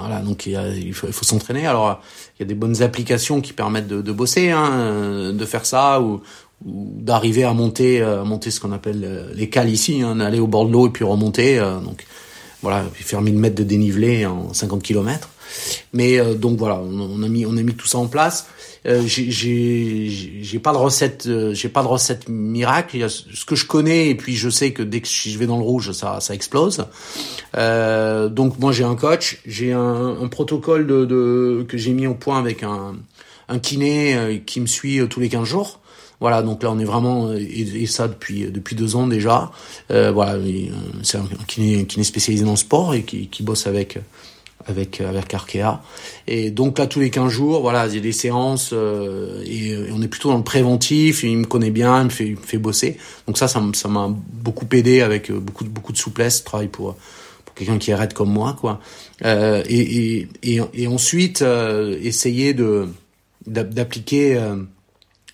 voilà donc il, y a, il faut, il faut s'entraîner. Alors il y a des bonnes applications qui permettent de, de bosser hein, de faire ça ou ou d'arriver à monter à monter ce qu'on appelle les cales ici hein, aller au bord de l'eau et puis remonter donc voilà, faire 1000 mètres de dénivelé en 50 km. Mais euh, donc voilà, on, a mis on a mis tout ça en place. Euh, j'ai pas de recette euh, j'ai pas de recette miracle. Il y a ce que je connais et puis je sais que dès que je vais dans le rouge, ça ça explose. Euh, donc moi j'ai un coach, j'ai un, un, protocole de, de que j'ai mis au point avec un un kiné euh, qui me suit tous les 15 jours. Voilà, donc là on est vraiment et, ça depuis depuis deux ans déjà. Euh, voilà, c'est un kiné, kiné spécialisé dans le sport et qui, qui bosse avec avec avec Arkea. Et donc là tous les 15 jours, voilà, a des séances et, on est plutôt dans le préventif. Et il me connaît bien, il me fait, il me fait bosser. Donc ça, ça m'a beaucoup aidé avec beaucoup beaucoup de souplesse. Travail pour pour quelqu'un qui raide comme moi, quoi. et, et, et, et ensuite essayer de d'appliquer euh,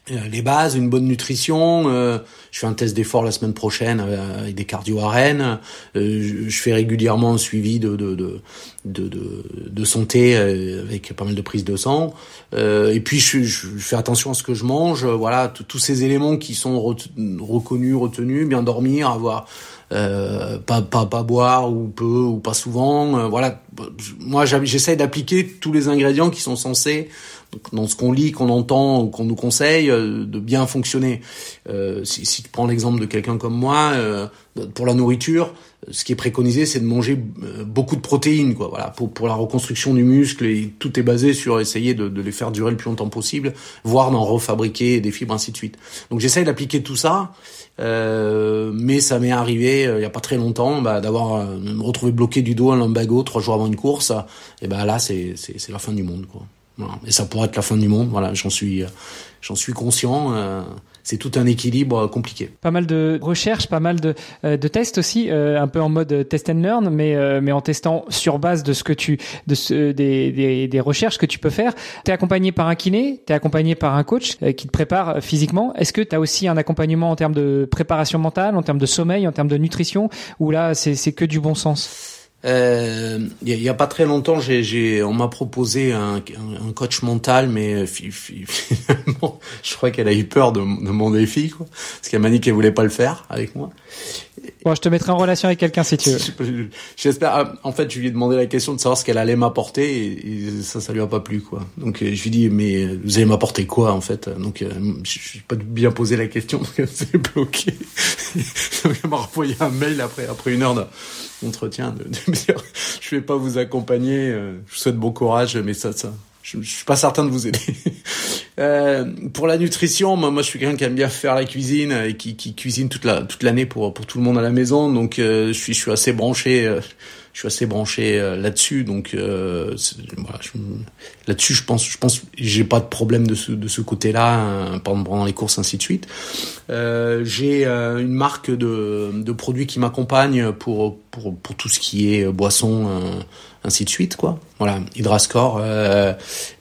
les bases, une bonne nutrition. Euh, je fais un test d'effort la semaine prochaine avec des cardio à. Euh, je fais régulièrement un suivi de de, de, de, de, santé avec pas mal de prises de sang. et puis je, je, fais attention à ce que je mange. Voilà, tous ces éléments qui sont reconnus, retenus, bien dormir, avoir euh, pas, pas pas boire ou peu ou pas souvent. voilà, moi j'essaie d'appliquer tous les ingrédients qui sont censés dans ce qu'on lit, qu'on entend, qu'on nous conseille, euh, de bien fonctionner. Euh, si, si, tu prends l'exemple de quelqu'un comme moi, euh, pour la nourriture, ce qui est préconisé, c'est de manger euh, beaucoup de protéines, quoi. Voilà, pour, pour la reconstruction du muscle, et tout est basé sur essayer de, de les faire durer le plus longtemps possible, voire d'en refabriquer des fibres, ainsi de suite. Donc j'essaye d'appliquer tout ça, euh, mais ça m'est arrivé il y a pas très longtemps bah, d'avoir me retrouver bloqué du dos un lumbago trois jours avant une course. Et ben là, c'est c'est la fin du monde, quoi. Et ça pourrait être la fin du monde. Voilà, j'en suis, j'en suis conscient. Euh, c'est tout un équilibre compliqué. Pas mal de recherches, pas mal de, euh, de tests aussi, euh, un peu en mode test and learn, mais mais en testant sur base de ce que tu, de ce, des, des, des recherches que tu peux faire. T'es accompagné par un kiné, t'es accompagné par un coach qui te prépare physiquement. Est-ce que tu as aussi un accompagnement en termes de préparation mentale, en termes de sommeil, en termes de nutrition, ou là c'est que du bon sens? Euh, il y, a pas très longtemps, j'ai, on m'a proposé un, un, coach mental, mais euh, finalement, je crois qu'elle a eu peur de, de mon défi, quoi, parce qu'elle m'a dit qu'elle voulait pas le faire avec moi. Bon, je te mettrai en relation avec quelqu'un si tu veux. J'espère. Ah, en fait, je lui ai demandé la question de savoir ce qu'elle allait m'apporter et, ça, ça lui a pas plu, quoi. Donc, euh, je lui dis, mais vous allez m'apporter quoi, en fait? Donc, je n'ai pas bien posé la question parce qu'elle s'est bloquée. elle m'a renvoyé un mail après, après une heure de entretien de, de je vais pas vous accompagner, euh, je vous souhaite bon courage, mais ça, je, je suis pas certain de vous aider. euh, pour la nutrition, moi, je suis quelqu'un qui aime bien faire la cuisine et qui, cuisine toute la toute l'année pour tout le monde à la maison, donc euh, je suis assez branché. Je suis assez branché là-dessus, donc là-dessus, je pense, je pense, j'ai pas de problème de ce de ce côté-là hein, pendant, les courses ainsi de suite. Euh, j'ai euh, une marque de de produits qui m'accompagne pour pour pour tout ce qui est boisson ainsi de suite quoi. Voilà, Hydrascore. Euh,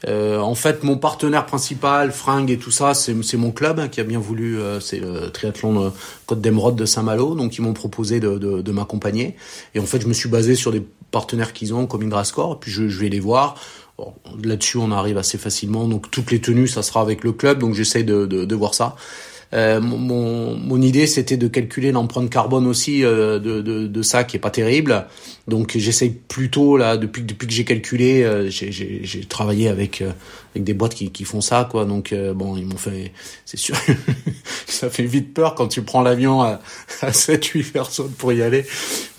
euh, en fait, mon partenaire principal, Fringue et tout ça, c'est c'est mon club hein, qui a bien voulu, euh, c'est le triathlon Côte d'Emeraude de Saint-Malo, donc ils m'ont proposé de, de, de m'accompagner. Et en fait, je me suis basé sur des partenaires qu'ils ont comme Hydrascore, puis je, je vais les voir. Là-dessus, on arrive assez facilement. Donc toutes les tenues, ça sera avec le club, donc j'essaye de, voir ça. Euh, mon, idée, c'était de calculer l'empreinte carbone aussi euh, de, ça, qui est pas terrible. Donc j'essaye plutôt là, depuis que j'ai calculé, euh, j'ai travaillé avec avec des boîtes qui, qui font ça, quoi. Donc bon, ils m'ont fait, c'est sûr, ça fait vite peur quand tu prends l'avion à, à 7 8 personnes pour y aller.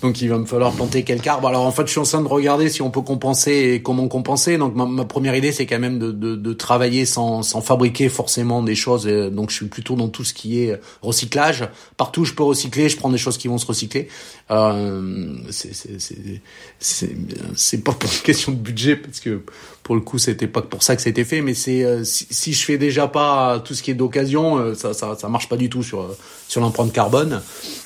Donc il va me falloir planter quelques arbres. Alors en fait, je suis en train de regarder si on peut compenser et comment compenser. Donc ma, ma première idée, c'est quand même de, de, de, travailler sans, sans fabriquer forcément des choses. donc je suis plutôt dans tout ce qui est recyclage. Partout je peux recycler, je prends des choses qui vont se recycler. Euh, c'est pas pour une question de budget parce que pour le coup c'était pas pour ça que a fait, mais c'est euh, si, je fais déjà pas tout ce qui est d'occasion, euh, ça, ça marche pas du tout sur sur l'empreinte carbone.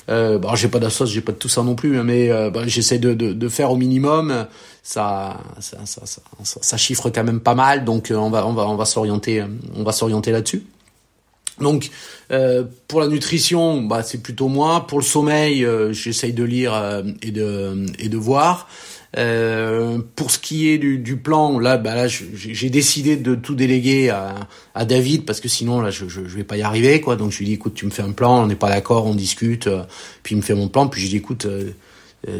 Euh, bah, j'ai pas d'assos, j'ai pas de tout ça non plus, hein, mais euh, bah, j'essaie de, de, faire au minimum. Ça ça, ça, ça, chiffre quand même pas mal, donc on va on va on va s'orienter on va s'orienter là-dessus. Donc pour la nutrition, bah, c'est plutôt moi. Pour le sommeil, euh, j'essaye de lire et de et de voir. Euh, pour ce qui est du, du plan, là, bah, là, j'ai décidé de tout déléguer à, à David parce que sinon là, je, je, je, vais pas y arriver, quoi. Donc je lui dis, écoute, tu me fais un plan, on n'est pas d'accord, on discute. puis il me fait mon plan, puis je dis, écoute,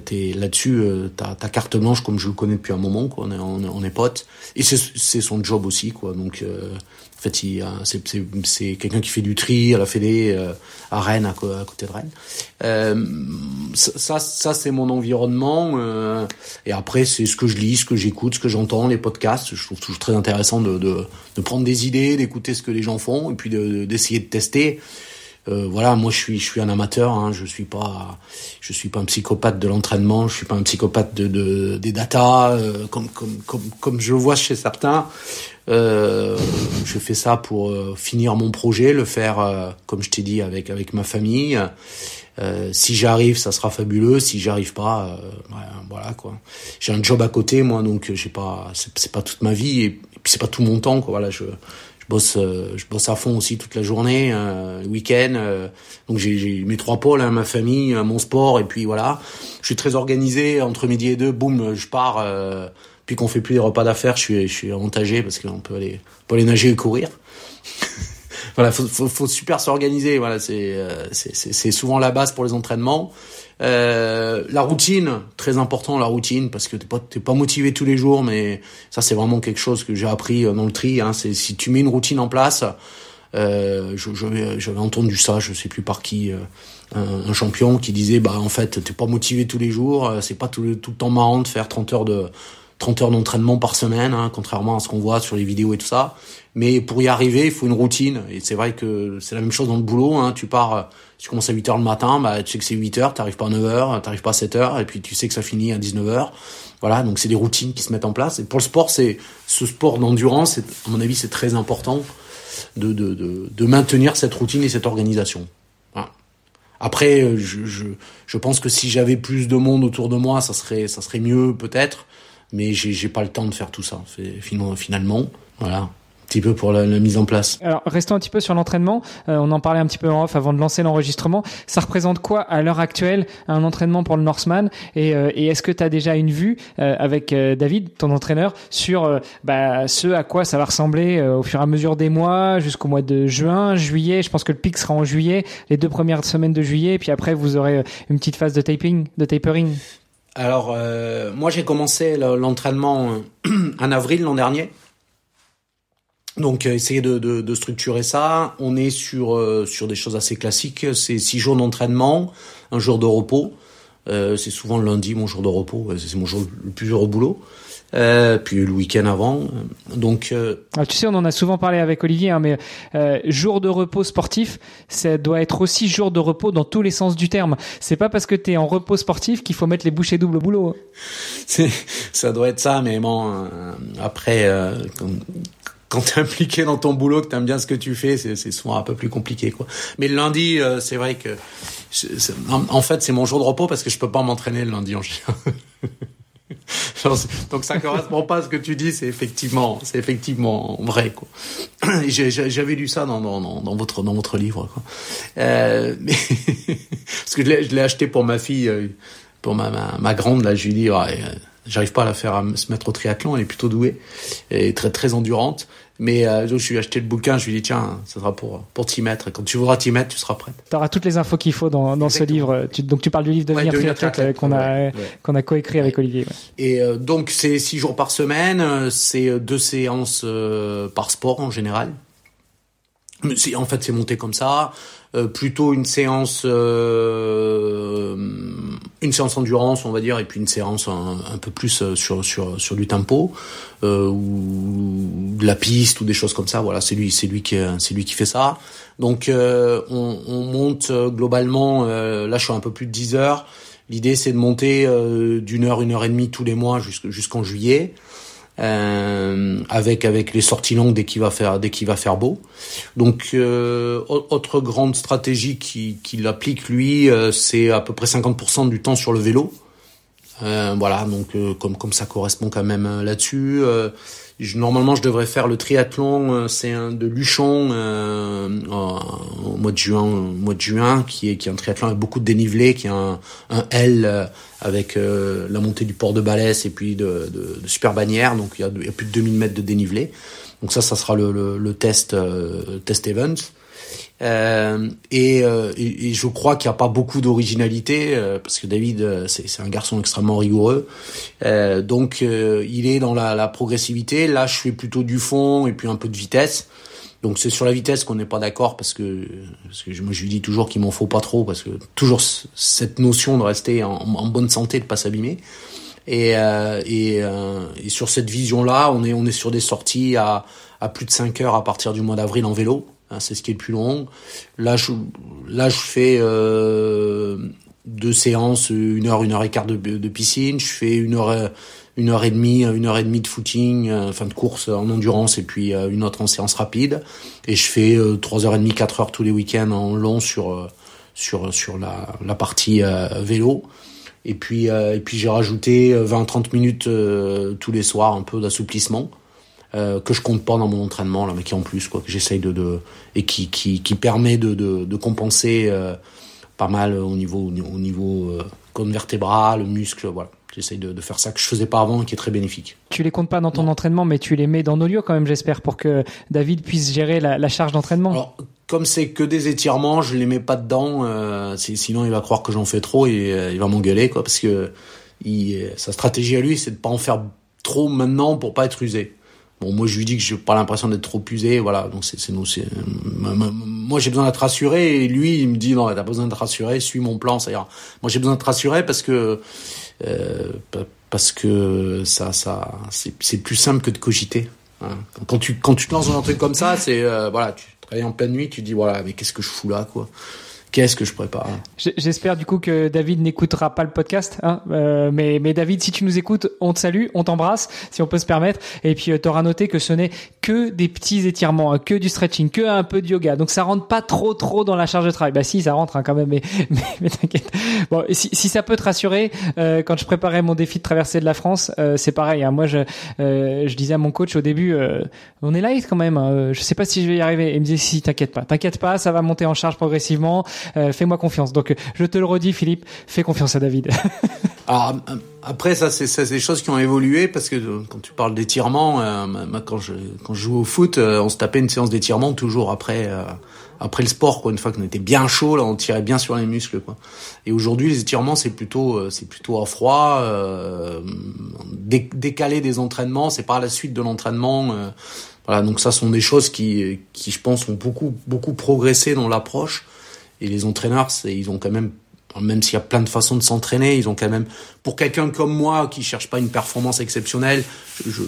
t'es là-dessus, ta carte blanche comme je le connais depuis un moment, quoi. On est, on on est potes. Et c'est son job aussi, quoi. Donc c'est quelqu'un qui fait du tri à la Fédé euh, à Rennes, à, côté de Rennes. Euh, ça, ça c'est mon environnement. Euh, et après, c'est ce que je lis, ce que j'écoute, ce que j'entends, les podcasts. Je trouve toujours très intéressant de prendre des idées, d'écouter ce que les gens font, et puis d'essayer de, tester. Euh, voilà, moi je suis je suis un amateur, hein, je suis pas je suis pas un psychopathe de l'entraînement, je suis pas un psychopathe de, de des datas euh, comme comme comme comme je le vois chez certains. Euh, je fais ça pour euh, finir mon projet, le faire comme je t'ai dit avec avec ma famille. si j'arrive, ça sera fabuleux. Si j'arrive pas, voilà quoi. J'ai un job à côté, moi, donc j'ai pas, c'est pas toute ma vie et, puis c'est pas tout mon temps, quoi. Voilà, je bosse, euh, je bosse à fond aussi toute la journée, euh, le week-end. Euh, donc j'ai mes trois pôles, hein, ma famille, mon sport, et puis voilà. Je suis très organisé. Entre midi et deux, boum, je pars. puis qu'on fait plus des repas d'affaires, je suis, je suis avantagé parce qu'on peut aller, on peut aller nager et courir. voilà, faut, faut, faut super s'organiser. Voilà, c'est, c'est souvent la base pour les entraînements. Euh, la routine, très important la routine parce que t'es pas t'es pas motivé tous les jours, mais ça c'est vraiment quelque chose que j'ai appris euh, dans le tri. Hein, c'est si tu mets une routine en place, euh, j'avais entendu ça, je sais plus par qui, euh, un, un, champion qui disait bah en fait t'es pas motivé tous les jours, c'est pas tout tout le temps marrant de faire 30 heures de 30 heures d'entraînement par semaine, hein, contrairement à ce qu'on voit sur les vidéos et tout ça. Mais pour y arriver, il faut une routine. Et c'est vrai que c'est la même chose dans le boulot. Hein. Tu pars, tu commences à 8 heures le matin, bah, tu sais que c'est 8 heures, t'arrives pas à 9 heures, t'arrives pas à 7 heures, et puis tu sais que ça finit à 19 heures. Voilà, donc c'est des routines qui se mettent en place. Et pour le sport, c'est ce sport d'endurance, à mon avis, c'est très important de, de, de, de, maintenir cette routine et cette organisation. Après, je, je, je pense que si j'avais plus de monde autour de moi, ça serait, ça serait mieux peut-être mais j'ai pas le temps de faire tout ça finalement voilà un petit peu pour la, mise en place. Alors, restons un petit peu sur l'entraînement. Euh, on en parlait un petit peu en off avant de lancer l'enregistrement. Ça représente quoi à l'heure actuelle un entraînement pour le Norseman? Et, euh, est-ce que tu as déjà une vue euh, avec David, ton entraîneur, sur bah, ce à quoi ça va ressembler au fur et à mesure des mois, jusqu'au mois de juin, juillet? Je pense que le pic sera en juillet, les deux premières semaines de juillet, et puis après vous aurez une petite phase de taping, de tapering. Alors, euh, moi, j'ai commencé l'entraînement euh, en avril l'an dernier. Donc, euh, essayer de, structurer ça. On est sur sur des choses assez classiques. C'est six jours d'entraînement, un jour de repos. c'est souvent le lundi mon jour de repos. C'est mon jour le plus dur au boulot. Euh, puis le week-end avant. Donc, euh... Ah, tu sais, on en a souvent parlé avec Olivier, hein, mais euh, jour de repos sportif, ça doit être aussi jour de repos dans tous les sens du terme. C'est pas parce que tu es en repos sportif qu'il faut mettre les bouchées doubles au boulot. ça doit être ça, mais bon, euh, après, euh, quand t'es impliqué dans ton boulot, que t'aimes bien ce que tu fais, c'est souvent un peu plus compliqué, quoi. Mais le lundi, euh, c'est vrai que, en, fait, c'est mon jour de repos parce que je peux pas m'entraîner le lundi en général. Donc ça correspond pas à ce que tu dis, c'est effectivement, c'est effectivement vrai. J'avais lu ça dans, dans, dans, votre dans votre livre quoi. Euh, mais parce que je l'ai acheté pour ma fille, euh, pour ma, ma, ma grande là, je lui dis ouais, j'arrive pas à la faire se mettre au triathlon, elle est plutôt douée et très très endurante. Mais euh, je lui ai acheté le bouquin, je lui ai dit tiens, ça sera pour pour t'y mettre. Et quand tu voudras t'y mettre, tu seras prête. Tu auras toutes les infos qu'il faut dans, dans ce livre. Tu, donc tu parles du livre Devenir ouais, triathlète qu'on a qu'on a coécrit avec Olivier. Et euh, donc c'est six jours par semaine, euh, c'est deux séances euh, par sport en général. En fait, c'est monté comme ça. Euh, plutôt une séance euh, une séance endurance on va dire et puis une séance un, peu plus euh, sur sur sur du tempo ou de la piste ou des choses comme ça voilà c'est lui c'est lui qui c'est lui qui fait ça donc on, on, monte globalement là je suis un peu plus de 10 heures l'idée c'est de monter d'une heure une heure et demie tous les mois jusqu'en juillet euh, avec avec les sorties longues dès qu'il va faire dès qu'il va faire beau. Donc euh, autre grande stratégie qu'il qui applique lui, euh, c'est à peu près 50% du temps sur le vélo. Euh, voilà, donc comme comme ça correspond quand même là-dessus normalement, je devrais faire le triathlon, euh, c'est un de Luchon euh, au mois de juin, mois de juin, qui est qui est un triathlon avec beaucoup de dénivelé, qui a un, un L euh, avec la montée du port de Balès et puis de, de, de super bannière, donc il y, a, il y, a, plus de 2000 mètres de dénivelé. Donc ça, ça sera le, le, le test test events. Euh, et, euh, et, et, je crois qu'il n'y a pas beaucoup d'originalité euh, parce que David euh, c'est un garçon extrêmement rigoureux. Euh, donc il est dans la, la, progressivité. Là je fais plutôt du fond et puis un peu de vitesse. Donc c'est sur la vitesse qu'on n'est pas d'accord parce que parce que moi je lui dis toujours qu'il m'en faut pas trop parce que toujours cette notion de rester en, en bonne santé de pas s'abîmer. Et, et, et, sur cette vision là on est on est sur des sorties à, à plus de 5 heures à partir du mois d'avril en vélo Hein, c'est ce qui est le plus long. Là, je, là, je fais euh, deux séances, une heure, une heure et quart de, de piscine. Je fais une heure, une heure et demie, une heure et demie de footing, euh, fin de course en endurance, et puis euh, une autre en séance rapide. Et je fais euh, trois heures et demie, quatre heures tous les week-ends en long sur sur sur la, la partie vélo. Et puis et puis j'ai rajouté 20-30 minutes tous les soirs, un peu d'assouplissement. Euh, que je compte pas dans mon entraînement là mais qui en plus quoi que j'essaye de, de et qui, qui, qui permet de, de, de compenser euh, pas mal au niveau au niveau euh, cône vertébrale muscle voilà. J'essaye de, de, faire ça que je faisais pas avant et qui est très bénéfique. Tu les comptes pas dans ton entraînement mais tu les mets dans nos lieux quand même j'espère pour que David puisse gérer la, la charge d'entraînement. Alors comme c'est que des étirements je les mets pas dedans euh, sinon il va croire que j'en fais trop et euh, il va m'engueuler quoi parce que il, sa stratégie à lui c'est de pas en faire trop maintenant pour pas être usé Bon, moi, je lui dis que j'ai pas l'impression d'être trop usé, voilà. Donc, c'est, c'est, c'est, moi, j'ai besoin d'être rassuré, et lui, il me dit, non, t'as besoin d'être rassuré, suis mon plan, ça ira. Moi, j'ai besoin d'être rassuré parce que, euh, parce que ça, ça, c'est, plus simple que de cogiter. Hein. Quand tu, quand tu te lances dans un truc comme ça, c'est, euh, voilà, tu travailles en pleine nuit, tu te dis, voilà, mais qu'est-ce que je fous là, quoi qu'est-ce que je prépare J'espère du coup que David n'écoutera pas le podcast. Hein euh, mais, mais David, si tu nous écoutes, on te salue, on t'embrasse, si on peut se permettre. Et puis euh, tu auras noté que ce n'est que des petits étirements, hein, que du stretching, que un peu de yoga. Donc ça rentre pas trop trop dans la charge de travail. Bah si, ça rentre hein, quand même, mais, mais, t'inquiète. Bon, si, si, ça peut te rassurer, euh, quand je préparais mon défi de traversée de la France, euh, c'est pareil. Hein. Moi, je, euh, je disais à mon coach au début, euh, on est light quand même. Hein. Je sais pas si je vais y arriver. Et il me disait si, t'inquiète pas, t'inquiète pas, ça va monter en charge progressivement. Euh, fais-moi confiance. Donc, je te le redis, Philippe, fais confiance à David. Alors, après, ça, c'est des choses qui ont évolué parce que euh, quand tu parles d'étirement, euh, quand je quand je joue au foot, on se tapait une séance d'étirement toujours après après le sport, quoi. Une fois qu'on était bien chaud, là, on tirait bien sur les muscles, quoi. Et aujourd'hui, les étirements, c'est plutôt c'est plutôt à froid, décaler des entraînements, c'est pas la suite de l'entraînement. voilà, donc ça sont des choses qui qui je pense ont beaucoup beaucoup progressé dans l'approche. Et les entraîneurs, ils ont quand même, même s'il y a plein de façons de s'entraîner, ils ont quand même, pour quelqu'un comme moi qui cherche pas une performance exceptionnelle, je,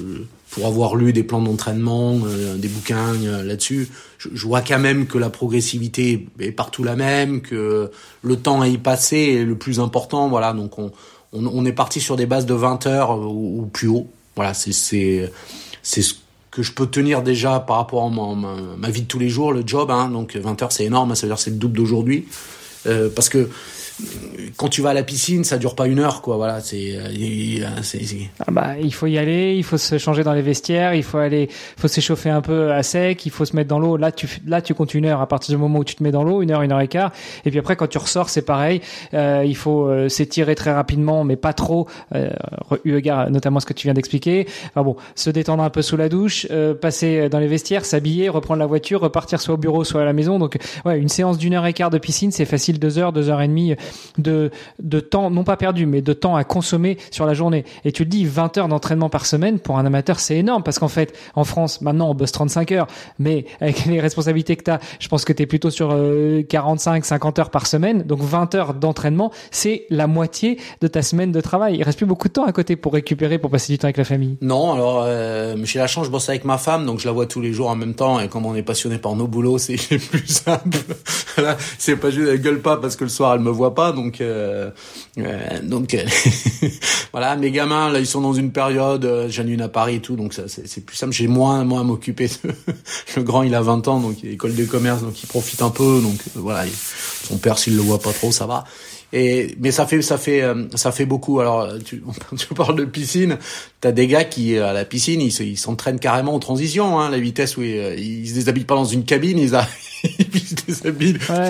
pour avoir lu des plans d'entraînement, euh, des bouquins euh, là-dessus, je, je, vois quand même que la progressivité est partout la même, que le temps à y passer est le plus important. Voilà, donc on, on, est parti sur des bases de 20 heures ou, ou plus haut. Voilà, c'est c'est c'est ce que je peux tenir déjà par rapport à ma, vie de tous les jours, le job. Hein, donc 20 heures, c'est énorme, ça veut dire c'est le double d'aujourd'hui. Euh, parce que quand tu vas à la piscine, ça dure pas une heure, quoi. Voilà, c'est, euh, ah bah, il faut y aller, il faut se changer dans les vestiaires, il faut aller, faut s'échauffer un peu à sec, il faut se mettre dans l'eau. Là, tu, là, tu comptes une heure à partir du moment où tu te mets dans l'eau, une heure, une heure et quart. Et puis après, quand tu ressors, c'est pareil. Euh, il faut euh, s'étirer très rapidement, mais pas trop, euh, eu notamment ce que tu viens d'expliquer. Enfin bon, se détendre un peu sous la douche, euh, passer dans les vestiaires, s'habiller, reprendre la voiture, repartir soit au bureau, soit à la maison. Donc, ouais, une séance d'une heure et quart de piscine, c'est facile deux heures, deux heures et demie de, de temps, non pas perdu, mais de temps à consommer sur la journée. Et tu le dis, 20 heures d'entraînement par semaine, pour un amateur, c'est énorme, parce qu'en fait, en France, maintenant, on bosse 35 heures, mais avec les responsabilités que tu as, je pense que tu es plutôt sur 45, euh, 50 heures par semaine, donc 20 heures d'entraînement, c'est la moitié de ta semaine de travail. Il reste plus beaucoup de temps à côté pour récupérer, pour passer du temps avec la famille. Non, alors, euh, j'ai la je bosse avec ma femme, donc je la vois tous les jours en même temps, et comme on est passionné par nos boulots, c'est plus simple. c'est pas juste, elle gueule pas parce que le soir, elle me voit pas, donc euh, euh, donc euh, voilà, mes gamins là, ils sont dans une période, une à Paris et tout, donc ça c'est plus simple. J'ai moins moins à m'occuper. le grand, il a 20 ans, donc il école de commerce, donc il profite un peu. Donc voilà, son père s'il le voit pas trop, ça va. Et mais ça fait ça fait ça fait beaucoup. Alors tu, tu parles de piscine, t'as des gars qui à la piscine ils s'entraînent carrément en transition. Hein, la vitesse où ils, ils se déshabillent pas dans une cabine, ils, a,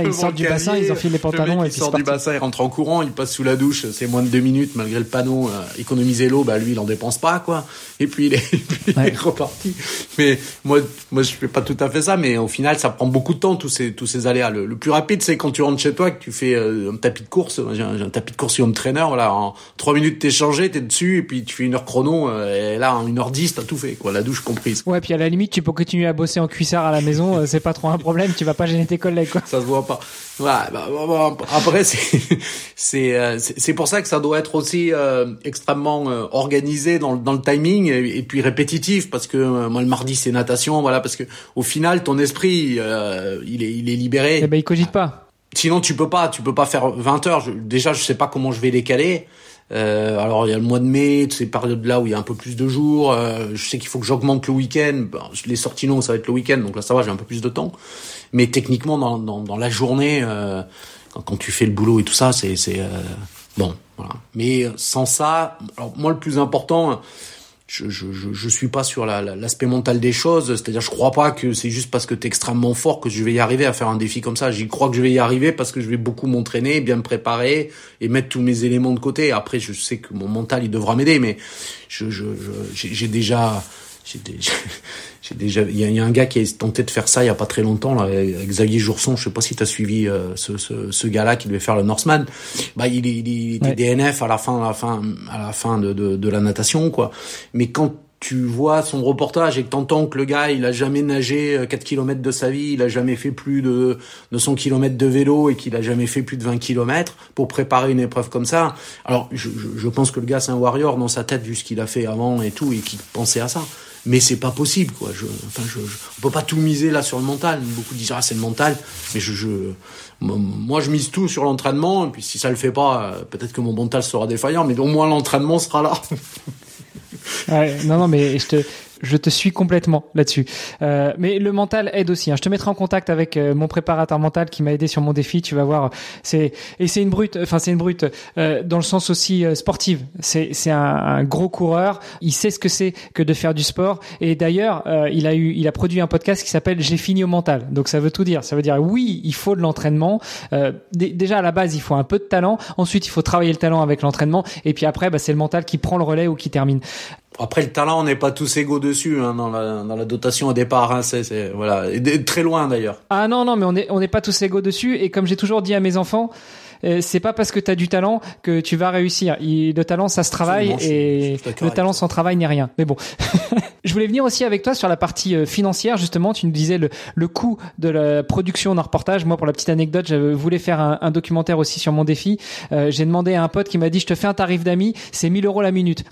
ils sortent du bassin, ils enfilent les pantalons et puis sortent du bassin, ils rentrent en courant, ils passent sous la douche, c'est moins de deux minutes malgré le panneau. Euh, économiser l'eau, bah lui il en dépense pas quoi. Et puis il est, il est reparti. Mais moi, moi je fais pas tout à fait ça, mais au final ça prend beaucoup de temps tous ces tous ces aléas. Le, plus rapide c'est quand tu rentres chez toi que tu fais euh, un tapis de course course. J'ai un, tapis de course home trainer. Voilà, en trois minutes t'es changé, t'es dessus et puis tu fais une heure chrono. et là, en une heure dix, t'as tout fait. Quoi, la douche comprise. Ouais, puis à la limite, tu peux continuer à bosser en cuissard à la maison. c'est pas trop un problème. Tu vas pas gêner tes collègues. Quoi. Ça se voit pas. Voilà. Bah, bah, bah, après, c'est c'est c'est pour ça que ça doit être aussi extrêmement organisé dans, dans le timing et, puis répétitif parce que moi le mardi c'est natation. Voilà, parce que au final ton esprit il est il est libéré. Eh ben il cogite pas. Sinon, tu peux pas, tu peux pas faire 20 heures. déjà, je sais pas comment je vais les. Euh, alors il y a le mois de mai, ces périodes-là où il y a un peu plus de jours. Euh, je sais qu'il faut que j'augmente le week-end. les sorties longues, ça va être le week-end, donc là ça va, j'ai un peu plus de temps. Mais techniquement, dans, dans, dans la journée, euh, quand, quand, tu fais le boulot et tout ça, c'est euh, bon, voilà. Mais sans ça, alors moi le plus important je, je, je, suis pas sur l'aspect mental des choses. C'est-à-dire, je crois pas que c'est juste parce que tu es extrêmement fort que je vais y arriver à faire un défi comme ça. J'y crois que je vais y arriver parce que je vais beaucoup m'entraîner, bien me préparer et mettre tous mes éléments de côté. Après, je sais que mon mental, il devra m'aider, mais je, j'ai déjà, j'ai déjà, j'ai déjà, il y, a un gars qui a tenté de faire ça il y a pas très longtemps là, avec Xavier Jourson. Je sais pas si tu as suivi euh, ce, ce, ce gars-là qui devait faire le Norseman. Bah, il, il, il était DNF à la fin, à la fin, à la fin de, de, de la natation, quoi. Mais quand tu vois son reportage et que t'entends que le gars, il a jamais nagé 4 euh, km de sa vie, il a jamais fait plus de, de 100 km de vélo et qu'il a jamais fait plus de 20 km pour préparer une épreuve comme ça. Alors, je, je, je pense que le gars, c'est un warrior dans sa tête vu ce qu'il a fait avant et tout et qu'il pensait à ça mais c'est pas possible quoi. Je, enfin, je, on peut pas tout miser là sur le mental. Beaucoup disent ah c'est le mental, mais je, je moi je mise tout sur l'entraînement. Et puis si ça le fait pas, euh, peut-être que mon mental sera défaillant, mais au moins l'entraînement sera là. ouais, non non mais je te je te suis complètement là-dessus. Euh, mais le mental aide aussi. Hein. Je te mettrai en contact avec euh, mon préparateur mental qui m'a aidé sur mon défi. Tu vas voir. C'est et c'est une brute. Enfin, c'est une brute euh, dans le sens aussi euh, sportive. C'est c'est un, gros coureur. Il sait ce que c'est que de faire du sport. Et d'ailleurs, euh, il a eu, il a produit un podcast qui s'appelle J'ai fini au mental. Donc ça veut tout dire. Ça veut dire oui, il faut de l'entraînement. déjà à la base, il faut un peu de talent. Ensuite, il faut travailler le talent avec l'entraînement. Et puis après, bah, c'est le mental qui prend le relais ou qui termine. Après le talent, on n'est pas tous égaux dessus hein, dans, la, dans la dotation au départ. Hein, c'est voilà, très loin d'ailleurs. Ah non non, mais on est on n'est pas tous égaux dessus. Et comme j'ai toujours dit à mes enfants, euh, c'est pas parce que tu as du talent que tu vas réussir. le talent, ça se travaille et le talent sans travail n'est rien. Mais bon, je voulais venir aussi avec toi sur la partie euh, financière. Justement, tu nous disais le, le coût de la production d'un reportage. Moi, pour la petite anecdote, je voulais faire un, un documentaire aussi sur mon défi. Euh, j'ai demandé à un pote qui m'a dit, je te fais un tarif d'amis, c'est 1000 euros la minute.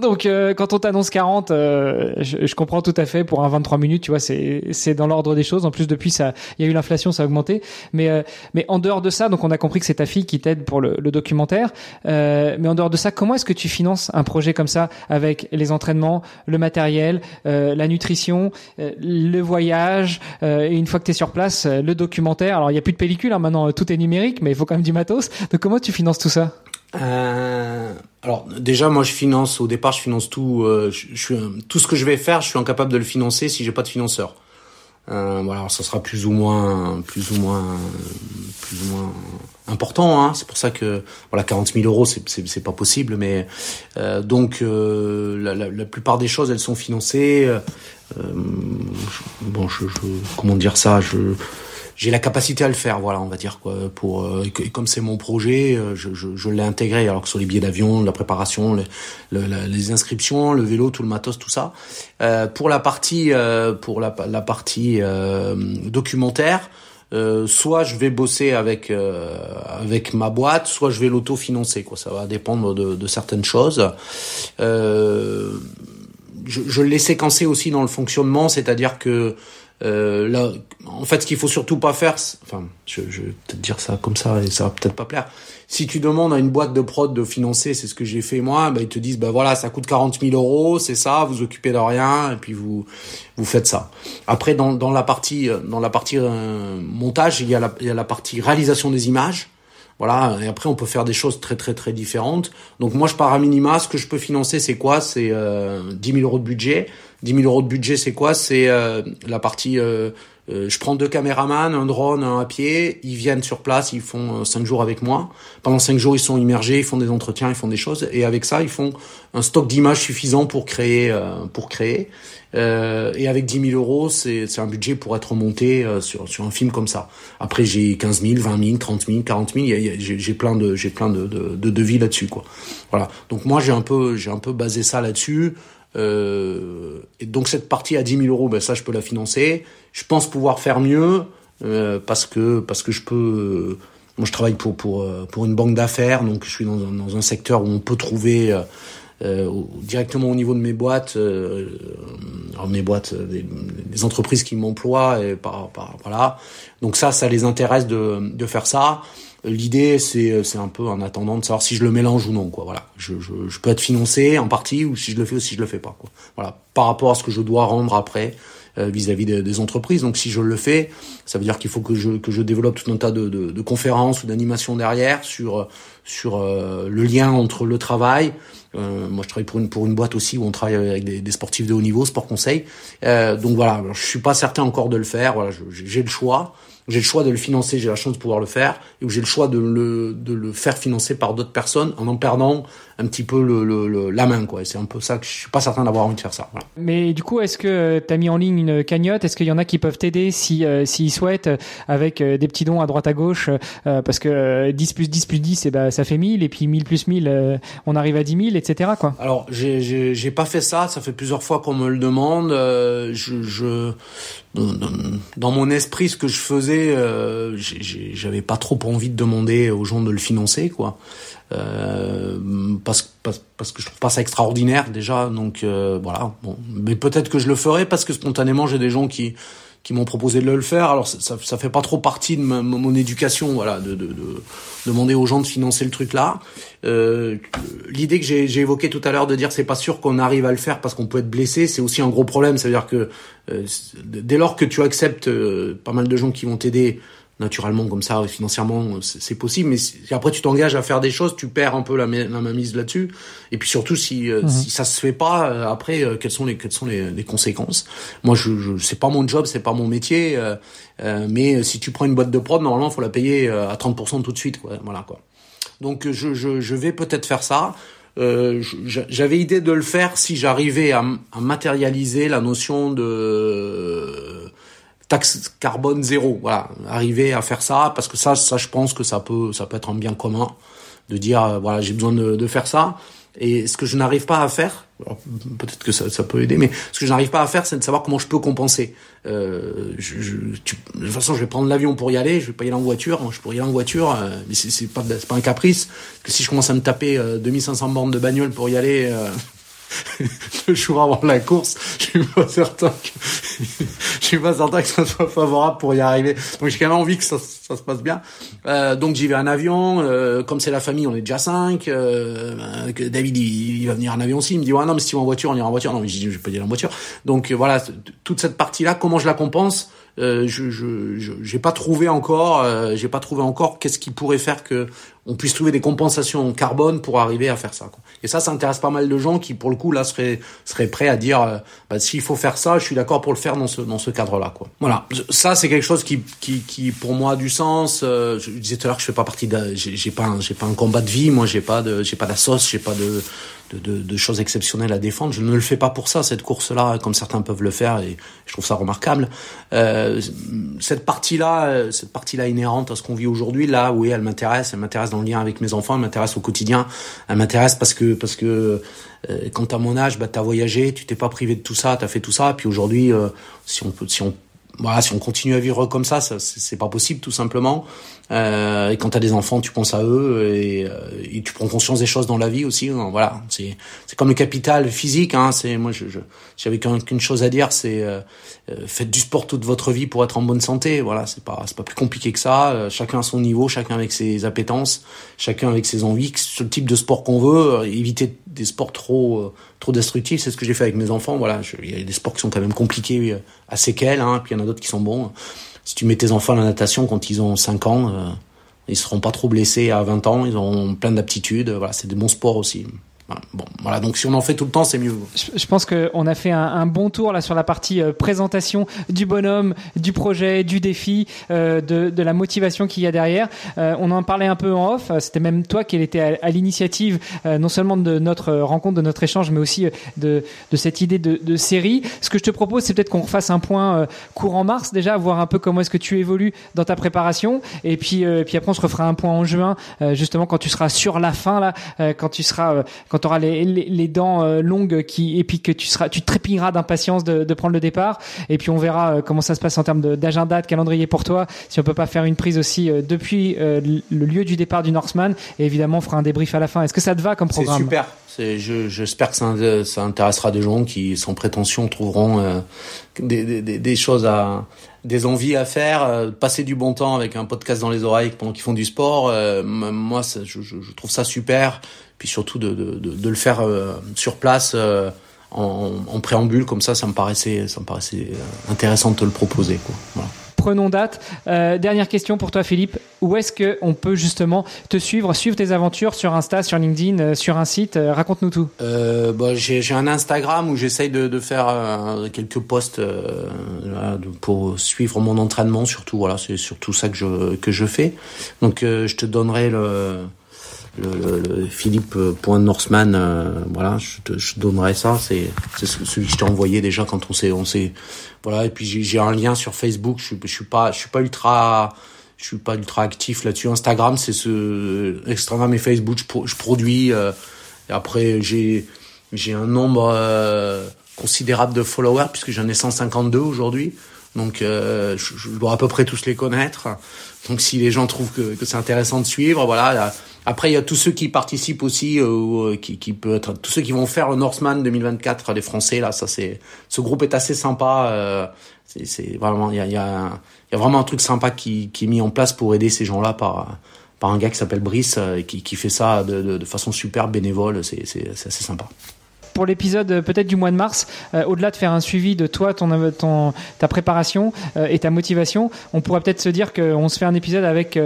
Donc, quand on t'annonce 40, je, je, comprends tout à fait. Pour un 23 minutes, tu vois, c'est c'est dans l'ordre des choses. En plus, depuis ça, il y a eu l'inflation, ça a augmenté. Mais mais en dehors de ça, donc on a compris que c'est ta fille qui t'aide pour le, le documentaire. Euh, mais en dehors de ça, comment est-ce que tu finances un projet comme ça avec les entraînements, le matériel, euh, la nutrition, euh, le voyage et une fois que tu es sur place, le documentaire? Alors il n'y a plus de pellicule, hein, maintenant tout est numérique, mais il faut quand même du matos. Donc comment tu finances tout ça? Alors déjà moi je finance au départ je finance tout je, je, tout ce que je vais faire je suis incapable de le financer si j'ai pas de financeur euh, voilà, alors ça sera plus ou moins, plus ou moins, plus ou moins important. Hein. C'est pour ça que voilà, 40 000 euros, c'est pas possible. Mais euh, donc euh, la, la, la, plupart des choses, elles sont financées. Euh, bon, je, je, comment dire ça, je j'ai la capacité à le faire, voilà, on va dire quoi. Pour euh, et comme c'est mon projet, euh, je, je, je l'ai intégré. Alors que sur les billets d'avion, la préparation, le, les inscriptions, le vélo, tout le matos, tout ça. Euh, pour la partie, euh, pour la, la partie documentaire. soit je vais bosser avec avec ma boîte, soit je vais l'auto-financer. Quoi, ça va dépendre de, de certaines choses. je, je l'ai séquencé aussi dans le fonctionnement, c'est-à-dire que euh, là, en fait, ce qu'il faut surtout pas faire, enfin, je, je vais peut-être dire ça comme ça et ça va peut-être pas plaire. Si tu demandes à une boîte de prod de financer, c'est ce que j'ai fait moi, ben ils te disent, ben voilà, ça coûte 40 000 euros, c'est ça, vous occupez de rien et puis vous vous faites ça. Après, dans, dans la partie dans la partie euh, montage, il y a la, il y a la partie réalisation des images. Voilà, et après on peut faire des choses très très très différentes. Donc moi je pars à minima, ce que je peux financer c'est quoi? C'est euh, 10 000 euros de budget. 10 000 euros de budget, c'est quoi? C'est euh, la partie euh, Euh, je prends deux caméramans, un drone, un à pied. Ils viennent sur place, ils font euh, cinq jours avec moi. Pendant cinq jours, ils sont immergés, ils font des entretiens, ils font des choses. Et avec ça, ils font un stock d'images suffisant pour créer. Pour créer. Et avec 10 000 euros, c'est un budget pour être monté sur, sur un film comme ça. Après, j'ai 15 000, 20 000, 30 000, 40 000. J'ai plein de j'ai plein de, de, de devis là-dessus, quoi. Voilà. Donc moi, j'ai un peu j'ai un peu basé ça là-dessus. Euh, et donc cette partie à 10 000 euros, ben ça je peux la financer. Je pense pouvoir faire mieux euh, parce que parce que je peux. Euh, moi je travaille pour pour euh, pour une banque d'affaires, donc je suis dans un, dans un secteur où on peut trouver euh, directement au niveau de mes boîtes, alors mes boîtes, des, des entreprises qui m'emploient, et par, par voilà. Donc ça, ça les intéresse de de faire ça. L'idée, c'est, c'est un peu en attendant de savoir si je le mélange ou non, quoi. Voilà. Je, je, je, peux être financé en partie ou si je le fais ou si je le fais pas, quoi. Voilà. Par rapport à ce que je dois rendre après euh, vis-à-vis des, des, entreprises. Donc, si je le fais, ça veut dire qu'il faut que je, que je développe tout un tas de, de, de conférences ou d'animations derrière sur, sur euh, le lien entre le travail. Euh, moi, je travaille pour une, pour une boîte aussi où on travaille avec des, des sportifs de haut niveau, sport conseil. Euh, donc voilà, je suis pas certain encore de le faire. Voilà, j'ai le choix j'ai le choix de le financer, j'ai la chance de pouvoir le faire, et où j'ai le choix de le, de le faire financer par d'autres personnes en en perdant un petit peu le, le, la main. quoi. C'est un peu ça que je suis pas certain d'avoir envie de faire ça. Voilà. Mais du coup, est-ce que tu as mis en ligne une cagnotte? Est-ce qu'il y en a qui peuvent t'aider si euh, s'ils souhaitent, euh, avec euh, des petits dons à droite à gauche Parce que 10 plus 10 plus 10, et eh ben, ça fait 1000, et puis 1000 plus 1000, on arrive à 10 000, etc. Quoi. Alors, j'ai, j'ai, pas fait ça, ça fait plusieurs fois qu'on me le demande. je, je dans mon esprit, ce que je faisais, euh, j'avais pas trop envie de demander aux gens de le financer, quoi. Euh, parce, parce, que je trouve pas ça extraordinaire déjà, donc euh, voilà. Mais peut-être que je le ferai parce que spontanément j'ai des gens qui qui m'ont proposé de le faire. Alors ça, ça fait pas trop partie de ma, mon éducation, voilà, de, de, de, demander aux gens de financer le truc là. Euh, L'idée que j'ai évoquée tout à l'heure de dire c'est pas sûr qu'on arrive à le faire parce qu'on peut être blessé, c'est aussi un gros problème. C'est-à-dire que euh, dès lors que tu acceptes euh, pas mal de gens qui vont t'aider naturellement comme ça financièrement c'est possible mais si après tu t'engages à faire des choses tu perds un peu la, la mise là-dessus. Et puis surtout si euh, mhm. si ça se fait pas euh, après euh, quelles sont les quelles sont les, les conséquences? Moi je, je c'est pas mon job c'est pas mon métier mais si tu prends une boîte de prod normalement faut la payer à 30% tout de suite quoi voilà quoi. Donc je je, je vais peut-être faire ça. Euh, j'avais idée de le faire si j'arrivais à, à matérialiser la notion de taxe carbone zéro. Voilà, arriver à faire ça parce que ça, ça, je pense que ça peut, ça peut être un bien commun de dire euh, voilà, j'ai besoin de, de, faire ça. Et ce que je n'arrive pas à faire, peut-être que ça, ça, peut aider, mais ce que je n'arrive pas à faire, c'est de savoir comment je peux compenser. Euh, je, je, de toute façon, je vais prendre l'avion pour y aller, je vais pas y aller en voiture. Je pourrais y aller en voiture, euh, mais c'est pas, pas un caprice. Que si je commence à me taper euh, 2500 bornes de bagnole pour y aller. Euh, le jour avant la course, je suis pas certain que je suis pas certain que ça soit favorable pour y arriver. Donc j'ai quand même envie que ça, ça se passe bien. Euh, donc j'y vais en avion. Euh, comme c'est la famille, on est déjà cinq. Euh, David il, va venir en avion aussi. Il me dit ouais non mais si tu vas en voiture, on ira en voiture. Non mais je dis je vais pas aller en voiture. Donc voilà toute cette partie là, comment je la compense? Euh, je j'ai pas trouvé encore euh, j'ai pas trouvé encore qu'est-ce qui pourrait faire que on puisse trouver des compensations en carbone pour arriver à faire ça quoi. et ça ça intéresse pas mal de gens qui pour le coup là seraient seraient prêts à dire euh, bah, s'il faut faire ça je suis d'accord pour le faire dans ce dans ce cadre là quoi. Voilà. Ça c'est quelque chose qui qui qui pour moi a du sens. Je disais tout à l'heure que je fais pas partie j'ai pas j'ai pas un combat de vie. Moi j'ai pas de j'ai pas sauce j'ai pas de de, de, de, choses exceptionnelles à défendre. Je ne le fais pas pour ça, cette course-là, comme certains peuvent le faire, et je trouve ça remarquable. Euh, cette partie-là, euh, cette partie-là inhérente à ce qu'on vit aujourd'hui, là, oui, elle m'intéresse. Elle m'intéresse dans le lien avec mes enfants, elle m'intéresse au quotidien. Elle m'intéresse parce que parce que euh, quand à mon âge, bah, t'as voyagé, tu t'es pas privé de tout ça, t'as fait tout ça. Puis aujourd'hui, euh, si on peut, si on voilà, si on continue à vivre comme ça, ça c'est pas possible tout simplement. Euh, et quand t'as des enfants, tu penses à eux et, euh, et, tu prends conscience des choses dans la vie aussi. Hein, voilà, c'est c'est comme le capital physique. Hein, c'est moi, je, je j'avais qu'une chose à dire, c'est euh, euh, faites du sport toute votre vie pour être en bonne santé. Voilà, c'est pas c'est pas plus compliqué que ça. Euh, chacun à son niveau, chacun avec ses appétences, chacun avec ses envies. Ce type de sport qu'on veut, éviter des sports trop trop destructifs. C'est ce que j'ai fait avec mes enfants. Voilà, il y a des sports qui sont quand même compliqués à séquelles, hein, puis il y en a d'autres qui sont bons si tu mets tes enfants à la natation quand ils ont 5 ans, euh, ils seront pas trop blessés à 20 ans, ils ont plein d'aptitudes. Voilà, c'est des bons sports aussi. Bon, voilà. Donc si on en fait tout le temps, c'est mieux. Je, pense qu'on a fait un, bon tour là sur la partie euh, présentation du bonhomme, du projet, du défi, euh, de, de, la motivation qu'il y a derrière. Euh, on en parlait un peu en off. C'était même toi qui était à, l'initiative non seulement de notre rencontre, de notre échange, mais aussi de, de cette idée de, série. Ce que je te propose, c'est peut-être qu'on refasse un point courant mars déjà, voir un peu comment est-ce que tu évolues dans ta préparation, et puis puis après on se refera un point en juin, justement quand tu seras sur la fin là, quand tu seras tu auras les, les, les dents longues qui et puis que tu seras tu trépigneras d'impatience de, de, prendre le départ. Et puis on verra euh, comment ça se passe en termes d'agenda de, calendrier pour toi si on peut pas faire une prise aussi euh, depuis euh, le lieu du départ du Norseman. Et évidemment on fera un débrief à la fin. Est-ce que ça te va comme programme? c'est super j'espère que ça, ça, intéressera des gens qui sans prétention trouveront des, des, des, choses à des envies à faire passer du bon temps avec un podcast dans les oreilles pendant qu'ils font du sport. Moi je, trouve ça super puis surtout de, de, de, de le faire sur place en, en, préambule comme ça, ça me paraissait, ça me paraissait euh, intéressant de te le proposer. Quoi. Voilà. Prenons date. Euh, dernière question pour toi, Philippe. Où est-ce que on peut justement te suivre, suivre tes aventures sur Insta, sur LinkedIn, euh, sur un site euh, Raconte-nous tout. Euh, bah, j'ai, j'ai un Instagram où j'essaye de, de faire euh, quelques posts pour suivre mon entraînement. Surtout, voilà, c'est surtout ça que je que je fais. Donc, je te donnerai le le, le, Philippe.Norseman, euh, voilà, je te, je donnerai ça. C'est, celui que je t'ai envoyé déjà quand on s'est, on s'est, voilà. Et puis j'ai, j'ai un lien sur Facebook. Je, je suis pas, je suis pas ultra, je suis pas ultra actif là-dessus. Instagram, c'est ce, Instagram et Facebook, je, je produis. Euh, et après, j'ai, j'ai un nombre euh, considérable de followers puisque j'en ai 152 aujourd'hui. Donc, euh, je, je, dois à peu près tous les connaître. Donc, si les gens trouvent que, que c'est intéressant de suivre, voilà. Après, il y a tous ceux qui participent aussi, euh, qui, qui être tous ceux qui vont faire le Northman 2024, les Français là. Ça, c'est ce groupe est assez sympa. Euh, c'est vraiment il y a, y, y a vraiment un truc sympa qui, qui est mis en place pour aider ces gens-là par par un gars qui s'appelle Brice euh, qui, qui fait ça de, façon super bénévole. C'est assez sympa pour l'épisode euh, peut-être du mois de mars, euh, au-delà de faire un suivi de toi, ton, ta préparation euh, et ta motivation, on pourrait peut-être se dire qu'on se fait un épisode avec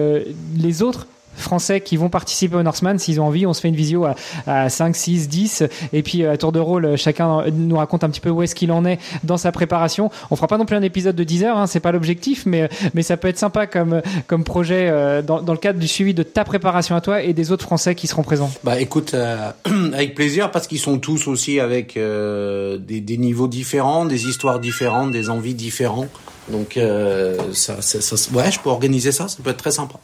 les autres français qui vont participer au Norseman s'ils ont envie. On se fait une visio à, à 5 6 10 et puis à tour de rôle chacun nous raconte un petit peu où est-ce qu'il en est dans sa préparation. On fera pas non plus un épisode de 10 heures hein, c'est pas l'objectif mais mais ça peut être sympa comme comme projet euh, dans, dans le cadre du suivi de ta préparation à toi et des autres français qui seront présents. Bah écoute euh, avec plaisir parce qu'ils sont tous aussi avec euh, des, niveaux différents des histoires différentes des envies différentes donc euh, ça, ça ouais je peux organiser ça ça peut être très sympa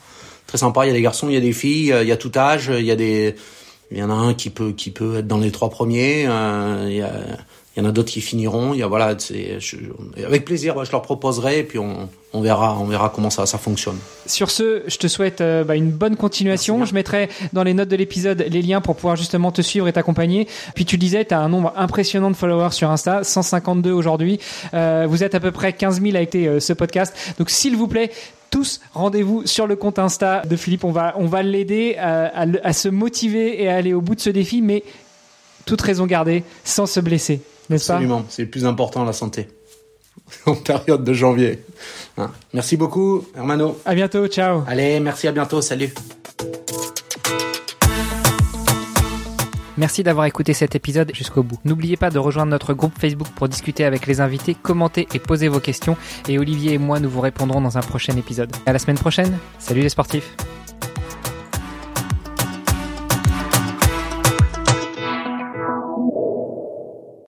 très sympa. Il y a des garçons, il y a des filles, il y a tout âge. Il y a des, il y en a un qui peut qui peut être dans les trois premiers. Euh, il y en a d'autres qui finiront. Il y a voilà, avec plaisir, je leur proposerai et puis on, on verra, on verra comment ça, ça fonctionne. Sur ce, je te souhaite euh, bah, une bonne continuation. Je mettrai dans les notes de l'épisode les liens pour pouvoir justement te suivre et t'accompagner. Puis tu disais, tu as un nombre impressionnant de followers sur Insta, 152 aujourd'hui. Euh, vous êtes à peu près 15 000 avec euh, ce podcast. Donc s'il vous plaît, tous, rendez-vous sur le compte Insta de Philippe. On va, on va l'aider à, à, se motiver et à aller au bout de ce défi, mais toute raison gardée, sans se blesser, n'est-ce pas Absolument, c'est le plus important, la santé. en période de janvier. Hein. Merci beaucoup, Hermano. À bientôt, ciao. Allez, merci, à bientôt, salut. Merci d'avoir écouté cet épisode jusqu'au bout. N'oubliez pas de rejoindre notre groupe Facebook pour discuter avec les invités, commenter et poser vos questions. Et Olivier et moi, nous vous répondrons dans un prochain épisode. À la semaine prochaine. Salut les sportifs.